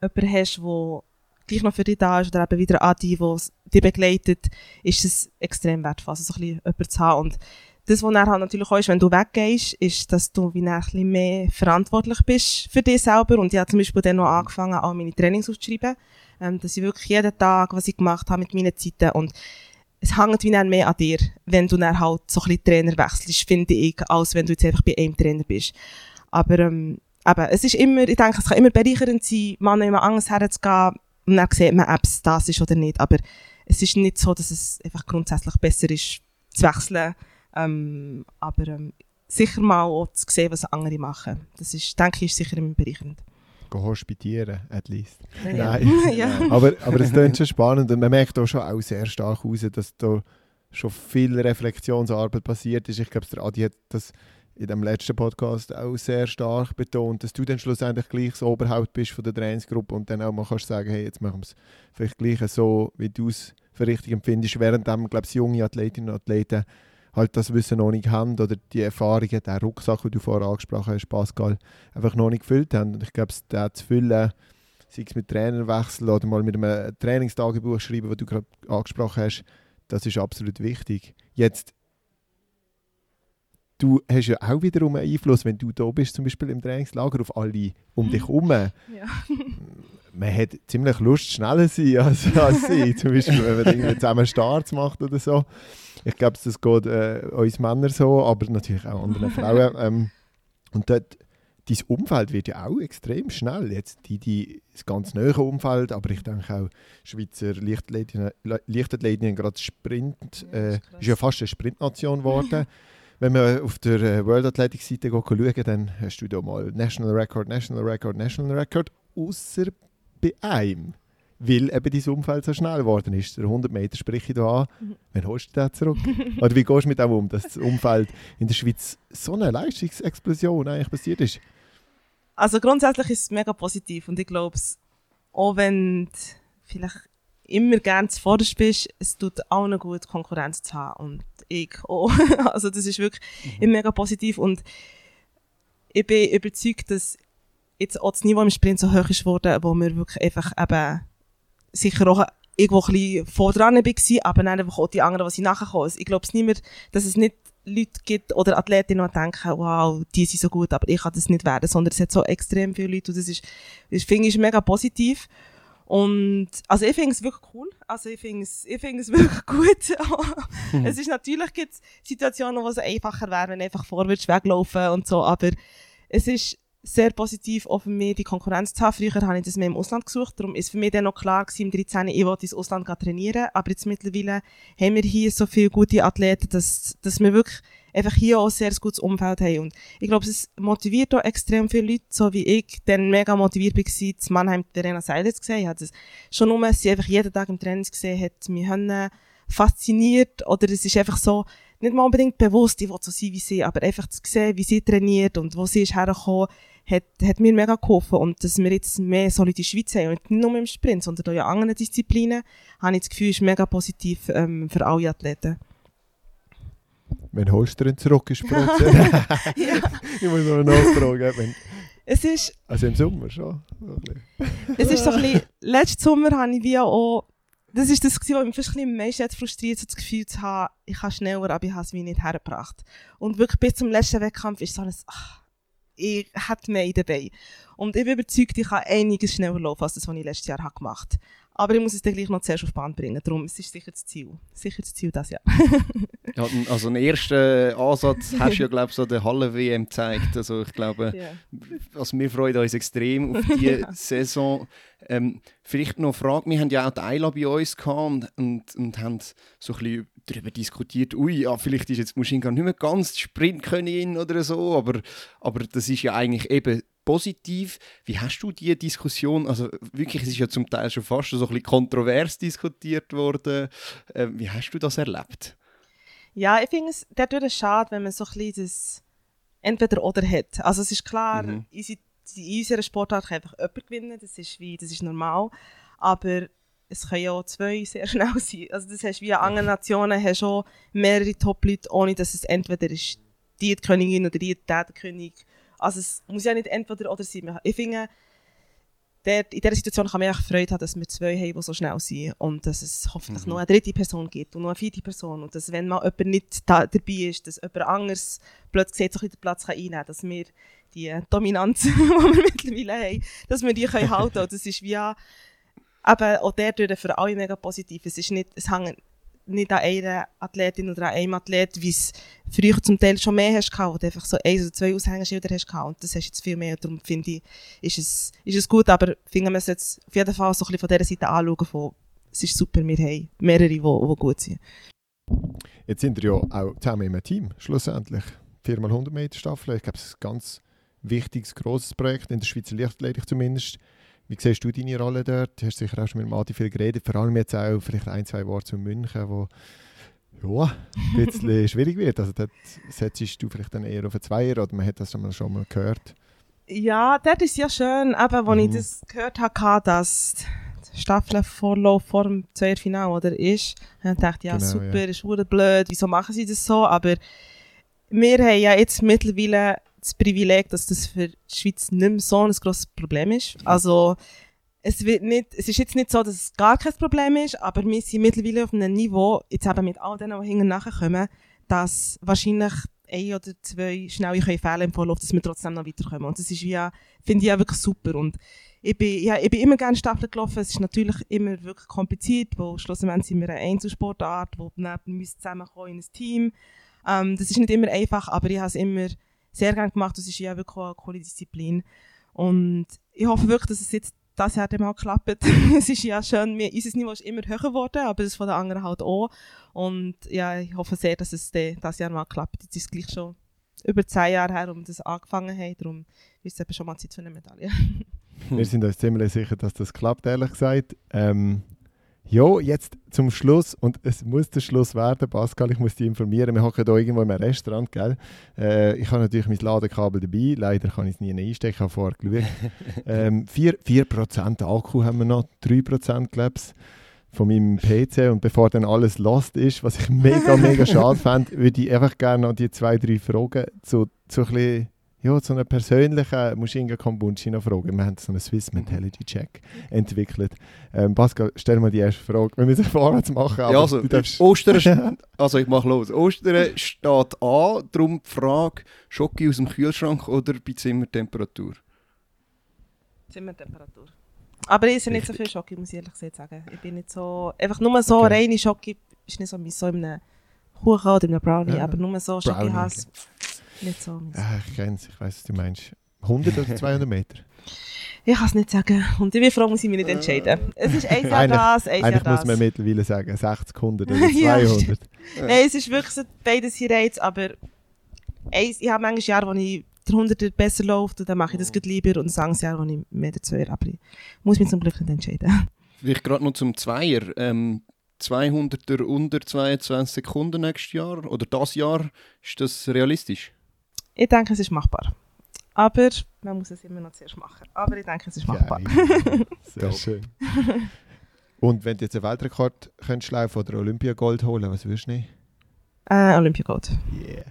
jemanden hast, der gleich noch für dich da ist, oder eben wieder Adi, der dich begleitet, ist es extrem wertvoll, also so ein bisschen jemanden zu haben. Und das, was dann halt natürlich auch ist, wenn du weggehst, ist, dass du wie ein bisschen mehr verantwortlich bist für dich selber. Und ich habe zum Beispiel dann noch angefangen, auch meine Trainings aufzuschreiben, ähm, dass ich wirklich jeden Tag, was ich gemacht habe mit meinen Zeiten und es hängt wie dann mehr an dir, wenn du dann halt so ein bisschen Trainer wechselst, finde ich, als wenn du jetzt einfach bei einem Trainer bist. Aber ähm, eben, es ist immer, ich denke, es kann immer bereichernd sein, mal jemand anderes herzugehen und dann sieht man, ob es das ist oder nicht. Aber es ist nicht so, dass es einfach grundsätzlich besser ist, zu wechseln. Ähm, aber ähm, sicher mal auch zu sehen, was andere machen. Das ist, denke ich, ist sicher immer bereichernd. Go hospitieren, at least. Ja. Nein. ja. aber, aber es klingt schon spannend und man merkt auch schon auch sehr stark raus, dass da schon viel Reflexionsarbeit passiert ist. Ich glaube, der Adi hat das in dem letzten Podcast auch sehr stark betont, dass du dann schlussendlich gleich das Oberhaupt bist von der Trainingsgruppe und dann auch mal kannst sagen, hey, jetzt machen wir es vielleicht gleich so, wie du es für richtig empfindest, während dann, glaube ich, junge Athletinnen und Athleten halt das Wissen noch nicht haben oder die Erfahrungen, der Rucksack, den du vorher angesprochen hast, Pascal, einfach noch nicht gefüllt haben. Und ich glaube, den zu füllen, sei es mit Trainerwechsel oder mal mit einem Trainingstagebuch schreiben, was du gerade angesprochen hast, das ist absolut wichtig. Jetzt du hast ja auch wiederum einen Einfluss, wenn du da bist, zum Beispiel im Trainingslager, auf alle um dich herum. Ja. Man hat ziemlich Lust, schneller zu sein als, als sie. zum Beispiel, wenn man irgendwie zusammen Starts macht oder so. Ich glaube, das geht äh, uns Männern so, aber natürlich auch anderen Frauen. Ähm, und dort, dein Umfeld wird ja auch extrem schnell. Jetzt die, die, das ganz neue Umfeld, aber ich denke auch Schweizer Leichtathletinnen, Leichtathletinnen gerade Sprint, äh, ist ja fast eine Sprintnation geworden. Wenn man auf der äh, World Athletics Seite schauen, dann hast du da mal National Record, National Record, National Record, außer bei einem. Weil eben dein Umfeld so schnell geworden ist. Der 100 Meter spreche ich da an. Mhm. Wann holst du den zurück? Oder wie gehst du mit dem um, dass das Umfeld in der Schweiz so eine Leistungsexplosion eigentlich passiert ist? Also grundsätzlich ist es mega positiv und ich glaube, auch wenn du vielleicht immer gerne zuvorderst bist, es tut allen gut, Konkurrenz zu haben und ich auch. also das ist wirklich immer mega positiv und ich bin überzeugt, dass jetzt auch das Niveau im Sprint so hoch ist worden, wo wir wirklich einfach eben sicher auch irgendwo ein bisschen vor dran war, aber dann einfach auch die anderen, die sie nachher kommen. Ich glaube es nicht mehr, dass es nicht Leute gibt oder Athletinnen, die denken, wow, die sind so gut, aber ich kann das nicht werden, sondern es hat so extrem viele Leute und das ist, das finde ich mega positiv. Und, also ich finde es wirklich cool. Also ich finde es, ich finde es wirklich gut. es ist natürlich gibt's Situationen, wo es einfacher wäre, wenn einfach vorwärts weglaufen und so, aber es ist sehr positiv auch für mich, die Konkurrenz zu haben. Früher habe ich das mehr im Ausland gesucht, darum ist für mich dann noch klar gewesen, im 13. ich wollte ins Ausland trainieren, aber jetzt mittlerweile haben wir hier so viele gute Athleten, dass, dass wir wirklich einfach hier auch ein sehr gutes Umfeld haben. Und ich glaube, es motiviert auch extrem viele Leute, so wie ich dann mega motiviert war, zu Mannheim Verena Seidel zu sehen. Ich habe das schon nur, sie einfach jeden Tag im Training gesehen, hat mich fasziniert oder es ist einfach so, nicht mal unbedingt bewusst, ich will so sein wie sie, aber einfach zu sehen, wie sie trainiert und wo sie ist hergekommen, hat, hat mir mega geholfen. Und dass wir jetzt mehr so in der Schweiz haben, und nicht nur im Sprint, sondern auch in anderen Disziplinen, habe ich das Gefühl, ist mega positiv ähm, für alle Athleten. Wenn holst du den zurück ins ja. Ich muss noch nachfragen. Wenn es ist... Also im Sommer schon. es ist so ein bisschen... Letzten Sommer habe ich wie auch... Das ist das, was mich fast ein bisschen am frustriert so das Gefühl zu haben, ich kann schneller, aber ich habe es wie nicht hergebracht. Und wirklich bis zum letzten Wettkampf ist so ein... Ach, ich hätte mehr dabei. Und ich bin überzeugt, ich kann einiges schneller laufen, als das, was ich letztes Jahr gemacht habe. Aber ich muss es dann gleich noch zuerst auf die Bahn bringen. Darum es ist sicher das Ziel. Sicher das Ziel das Jahr. ja, also einen ersten Ansatz hast du ja, glaube ich, so der Halle-WM gezeigt. Also ich glaube, yeah. also wir freuen uns extrem auf diese ja. Saison. Ähm, vielleicht noch eine Frage, wir haben ja auch die Eila bei uns gehabt und, und, und haben so ein bisschen darüber diskutiert, ui, ja, vielleicht ist jetzt Muschinka nicht mehr ganz Sprintkönigin oder so, aber, aber das ist ja eigentlich eben positiv. Wie hast du diese Diskussion, also wirklich, es ist ja zum Teil schon fast so ein bisschen kontrovers diskutiert worden, äh, wie hast du das erlebt? Ja, ich finde es dadurch schade, wenn man so ein bisschen das entweder oder hat. Also es ist klar, mhm. in unserer Sportart kann einfach jemand gewinnen, das ist, wie, das ist normal, aber es können ja auch zwei sehr schnell sein. Also das hast wie in anderen Nationen hast auch mehrere Top-Leute, ohne dass es entweder ist die, Königin oder die, der, König. Also es muss ja nicht entweder oder sein. Ich finde, der, in dieser Situation kann man echt Freude haben, dass wir zwei haben, die so schnell sind und dass es hoffentlich Mhm. noch eine dritte Person gibt und noch eine vierte Person und dass, wenn mal jemand nicht da, dabei ist, dass jemand anderes plötzlich so den Platz kann einnehmen kann, dass wir die Dominanz, die wir mittlerweile haben, dass wir die können halten können. Das ist wie ja, eben auch der durch für alle mega positiv. Es ist nicht, es hängt nicht an einer Athletin oder an einem Athlet, wie es früher zum Teil schon mehr hast gehabt, einfach so eins oder zwei Aushängeschilder hast gehabt. Und das hast du jetzt viel mehr. Darum finde ich, ist es, ist es gut, aber finde man es jetzt auf jeden Fall so ein bisschen von dieser Seite anschauen, von, es ist super, wir haben mehrere, die, die gut sind. Jetzt sind wir ja auch zusammen im Team, schlussendlich. 4x100 Meter Staffel. Ich glaube, es ist ein ganz wichtiges, grosses Projekt, in der Schweizer Lichtathletik zumindest. Wie siehst du deine Rolle dort? Du hast sicher auch schon mit Mati viel geredet, vor allem jetzt auch vielleicht ein, zwei Worte zu München, wo ja, ein bisschen schwierig wird. Also dort setzt du vielleicht dann eher auf einen Zweier oder man hat das schon mal, schon mal gehört. Ja, das ist ja schön, eben, als Mhm. ich das gehört habe, dass die Staffelvorlauf vor dem Zweierfinale oder ist, dann dachte ich, ja Genau, super, ja. ist blöd, wieso machen sie das so? Aber wir haben ja jetzt mittlerweile das Privileg, dass das für die Schweiz nicht mehr so ein grosses Problem ist. Also, es, wird nicht, es ist jetzt nicht so, dass es gar kein Problem ist, aber wir sind mittlerweile auf einem Niveau, jetzt eben mit all denen, die hinten nachkommen, dass wahrscheinlich ein oder zwei schnelle können fehlen im Vorlauf, dass wir trotzdem noch weiterkommen. Und das ist ja- finde ich ja wirklich super. Und ich bin, ja, ich bin immer gerne Staffel gelaufen. Es ist natürlich immer wirklich kompliziert, weil schlussendlich sind wir eine Einzelsportart, wo neben uns zusammenkommen in ein Team. Ähm, das ist nicht immer einfach, aber ich habe es immer sehr gerne gemacht. Das ist ja wirklich eine coole Disziplin. Und ich hoffe wirklich, dass es jetzt das Jahr dann mal klappt. es ist ja schön, wir, unser Niveau ist immer höher geworden, aber das von den anderen halt auch. Und ja, ich hoffe sehr, dass es das Jahr mal klappt. Jetzt ist es gleich schon über zehn Jahre her, um das angefangen haben. Darum ist es schon mal Zeit für eine Medaille. Wir sind uns ziemlich sicher, dass das klappt, ehrlich gesagt. Ähm, ja, jetzt zum Schluss, und es muss der Schluss werden, Pascal, ich muss dich informieren, wir hocken hier irgendwo in einem Restaurant, gell? Äh, ich habe natürlich mein Ladekabel dabei, leider kann ich es nie einstecken, ich habe vorher geschaut. ähm, 4%, 4% Akku haben wir noch, 3% glaube ich, von meinem PC und bevor dann alles lost ist, was ich mega, mega schade fände, würde ich einfach gerne noch die zwei, drei Fragen zu, zu ein bisschen ja, so einen persönlichen Mushinga Kombunchi noch fragen. Wir haben so einen Swiss Mentality Check entwickelt. Ähm, Pascal, stell mal die erste Frage. Wir müssen vorwärts machen, aber Ja, also, du darfst... Ostern, st- also ich mache los. Ostern steht an, darum die Frage, Schoki aus dem Kühlschrank oder bei Zimmertemperatur? Zimmertemperatur. Aber ich esse nicht so viel Schoki, muss ich ehrlich gesagt sagen. Ich bin nicht so, einfach nur so Okay. reine Schoki, ist nicht so meins, so in einem Kuchen oder in einem Brownie, Ja. aber nur so Schoki-Hass, nicht so meins. Ah, ich kenne es, ich weiß, was du meinst. 100 oder 200 Meter? Ich kann es nicht sagen. Und ich bin froh, muss ich mich nicht entscheiden. Es ist eins Jahr Eigentlich- das, eins Jahr Eigentlich muss das. man mittlerweile sagen, 60, 100 oder Ja, 200. Nein, es ist wirklich so beides hier Reiz, aber eins, ich habe manchmal Jahre, wo ich der 100er besser läuft und dann mache ich das gerade lieber und ein anderes Jahr, wo ich mehr der 2 aber ich muss mich zum Glück nicht entscheiden. Vielleicht gerade noch zum Zweier. Ähm, 200er unter 22 Sekunden nächstes Jahr oder das Jahr, ist das realistisch? Ich denke, es ist machbar. Aber man muss es immer noch zuerst machen. Aber ich denke, es ist machbar. Geil. Sehr schön. Und wenn du jetzt einen Weltrekord könntest laufen oder Olympiagold holen, was würdest du nehmen? Äh, Olympiagold. Yeah.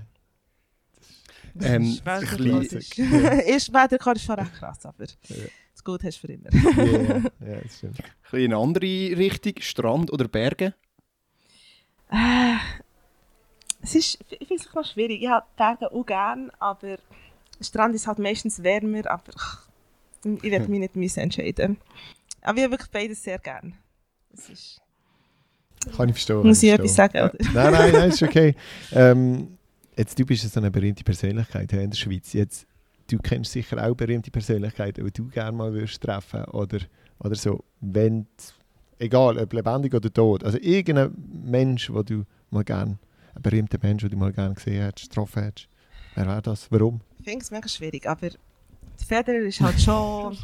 Ähm, ist ein Weltrekord bisschen- ist, ist Weltrekord ist schon recht krass, aber das Gut hast du für immer. Yeah. ja, das stimmt. Ein bisschen in eine andere Richtung, Strand oder Berge? Äh, es ist, ich finde es noch schwierig. Ich habe Berge auch gerne, aber Strand ist halt meistens wärmer, aber ach, ich werde mich nicht müssen entscheiden. Aber ich habe wirklich beides sehr gerne. Es ist, Kann ich verstehen. muss ich etwas sagen? Oder? Nein, nein, nein, ist okay. Ähm, jetzt, du bist so eine berühmte Persönlichkeit hier in der Schweiz. Jetzt, du kennst sicher auch berühmte Persönlichkeiten, die du gerne mal würdest treffen oder, oder so. Wenn, egal, ob lebendig oder tot. Also irgendein Mensch, wo du mal gerne, ein berühmter Mensch, den du mal gerne gesehen hast, getroffen hast. Wer wäre das? Warum? Ich finde es mega schwierig, aber Federer ist halt schon...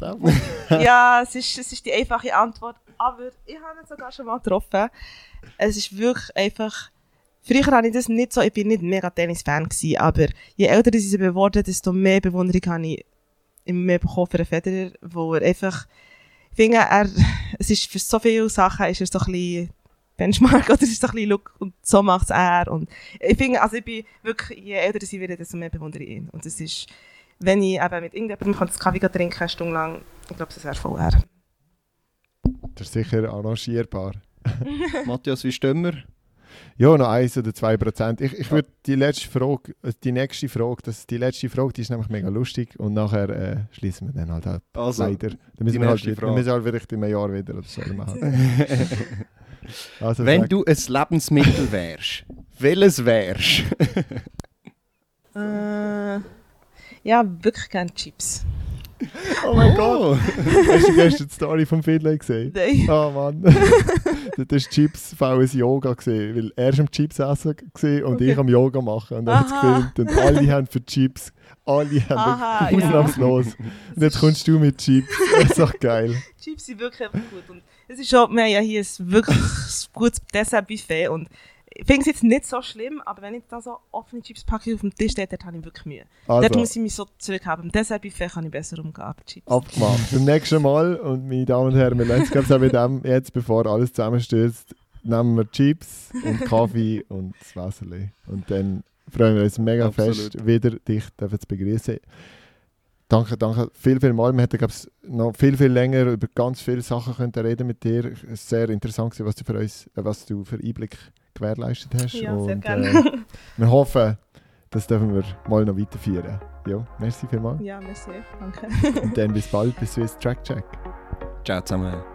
ja, es ist, es ist die einfache Antwort, aber ich habe ihn sogar schon mal getroffen. Es ist wirklich einfach... Früher habe ich das nicht so, ich bin nicht mega Tennis-Fan gewesen, aber je älter ich sie geworden desto mehr Bewunderung habe ich immer mehr bekommen für einen Federer, wo er einfach... ich finde, er, es ist für so viele Sachen ist er so ein bisschen Benchmark oder es ist so ein bisschen Look und so macht es er. Und ich finde, also ich bin wirklich, je älter ich werde, desto mehr bewundere ich ihn. Und es ist, wenn ich eben mit irgendjemandem kann das Kaffee trinken eine Stunde lang, ich glaube, das wäre voll er. Das ist sicher arrangierbar. Matthias, wie stehen wir? Ja, noch 1 oder 2 Prozent. Ich, ich würde die letzte Frage, äh, die nächste Frage, das, die letzte Frage, die ist nämlich mega lustig und nachher äh, schließen wir dann halt ab. Also, Leider. Dann müssen die wir halt, wieder- Frage. wir müssen halt vielleicht in einem Jahr wieder oder so machen. Also Wenn sag- du ein Lebensmittel wärst, welches wärst? Äh, ja, wirklich gerne Chips. Oh mein Gott! Hast du gestern die Story vom Finlay gesehen? Nein. Oh Mann. das war Chips VS Yoga, gewesen, weil er war am Chips essen gewesen und Okay. ich am Yoga machen. Und er hat es gefilmt und alle haben für Chips. Alle haben Aha, wirklich ja. ausnahmslos. Und jetzt kommst du mit Chips. Das ist doch geil. Chips sind wirklich einfach gut. Und es ist schon, wir haben ja hier ein wirklich gutes Dessertbuffet und ich finde es jetzt nicht so schlimm, aber wenn ich da so offene Chips-Packung auf dem Tisch stehe, dort habe ich wirklich Mühe. Dort Also, muss ich mich so zurückhaben. Beim Dessertbuffet kann ich besser umgehen, aber Chips. abgemacht. Beim nächsten Mal, und meine Damen und Herren, wir lernen es auch mit dem, jetzt, bevor alles zusammenstürzt, nehmen wir Chips und Kaffee und das Wasserli. Und dann freuen wir uns mega Absolut. fest, wieder dich zu begrüßen. Danke, danke viel, viel mal. Wir hätten, glaube ich, noch viel, viel länger über ganz viele Sachen können reden mit dir. Es war sehr interessant, gewesen, was du für uns, äh, was du für Einblick gewährleistet hast. Ja, sehr und, gerne. Äh, wir hoffen, das dürfen wir mal noch weiterführen. Ja, merci vielmals. ja, merci. Danke. Und dann bis bald bei Swiss Track Check. Ciao zusammen.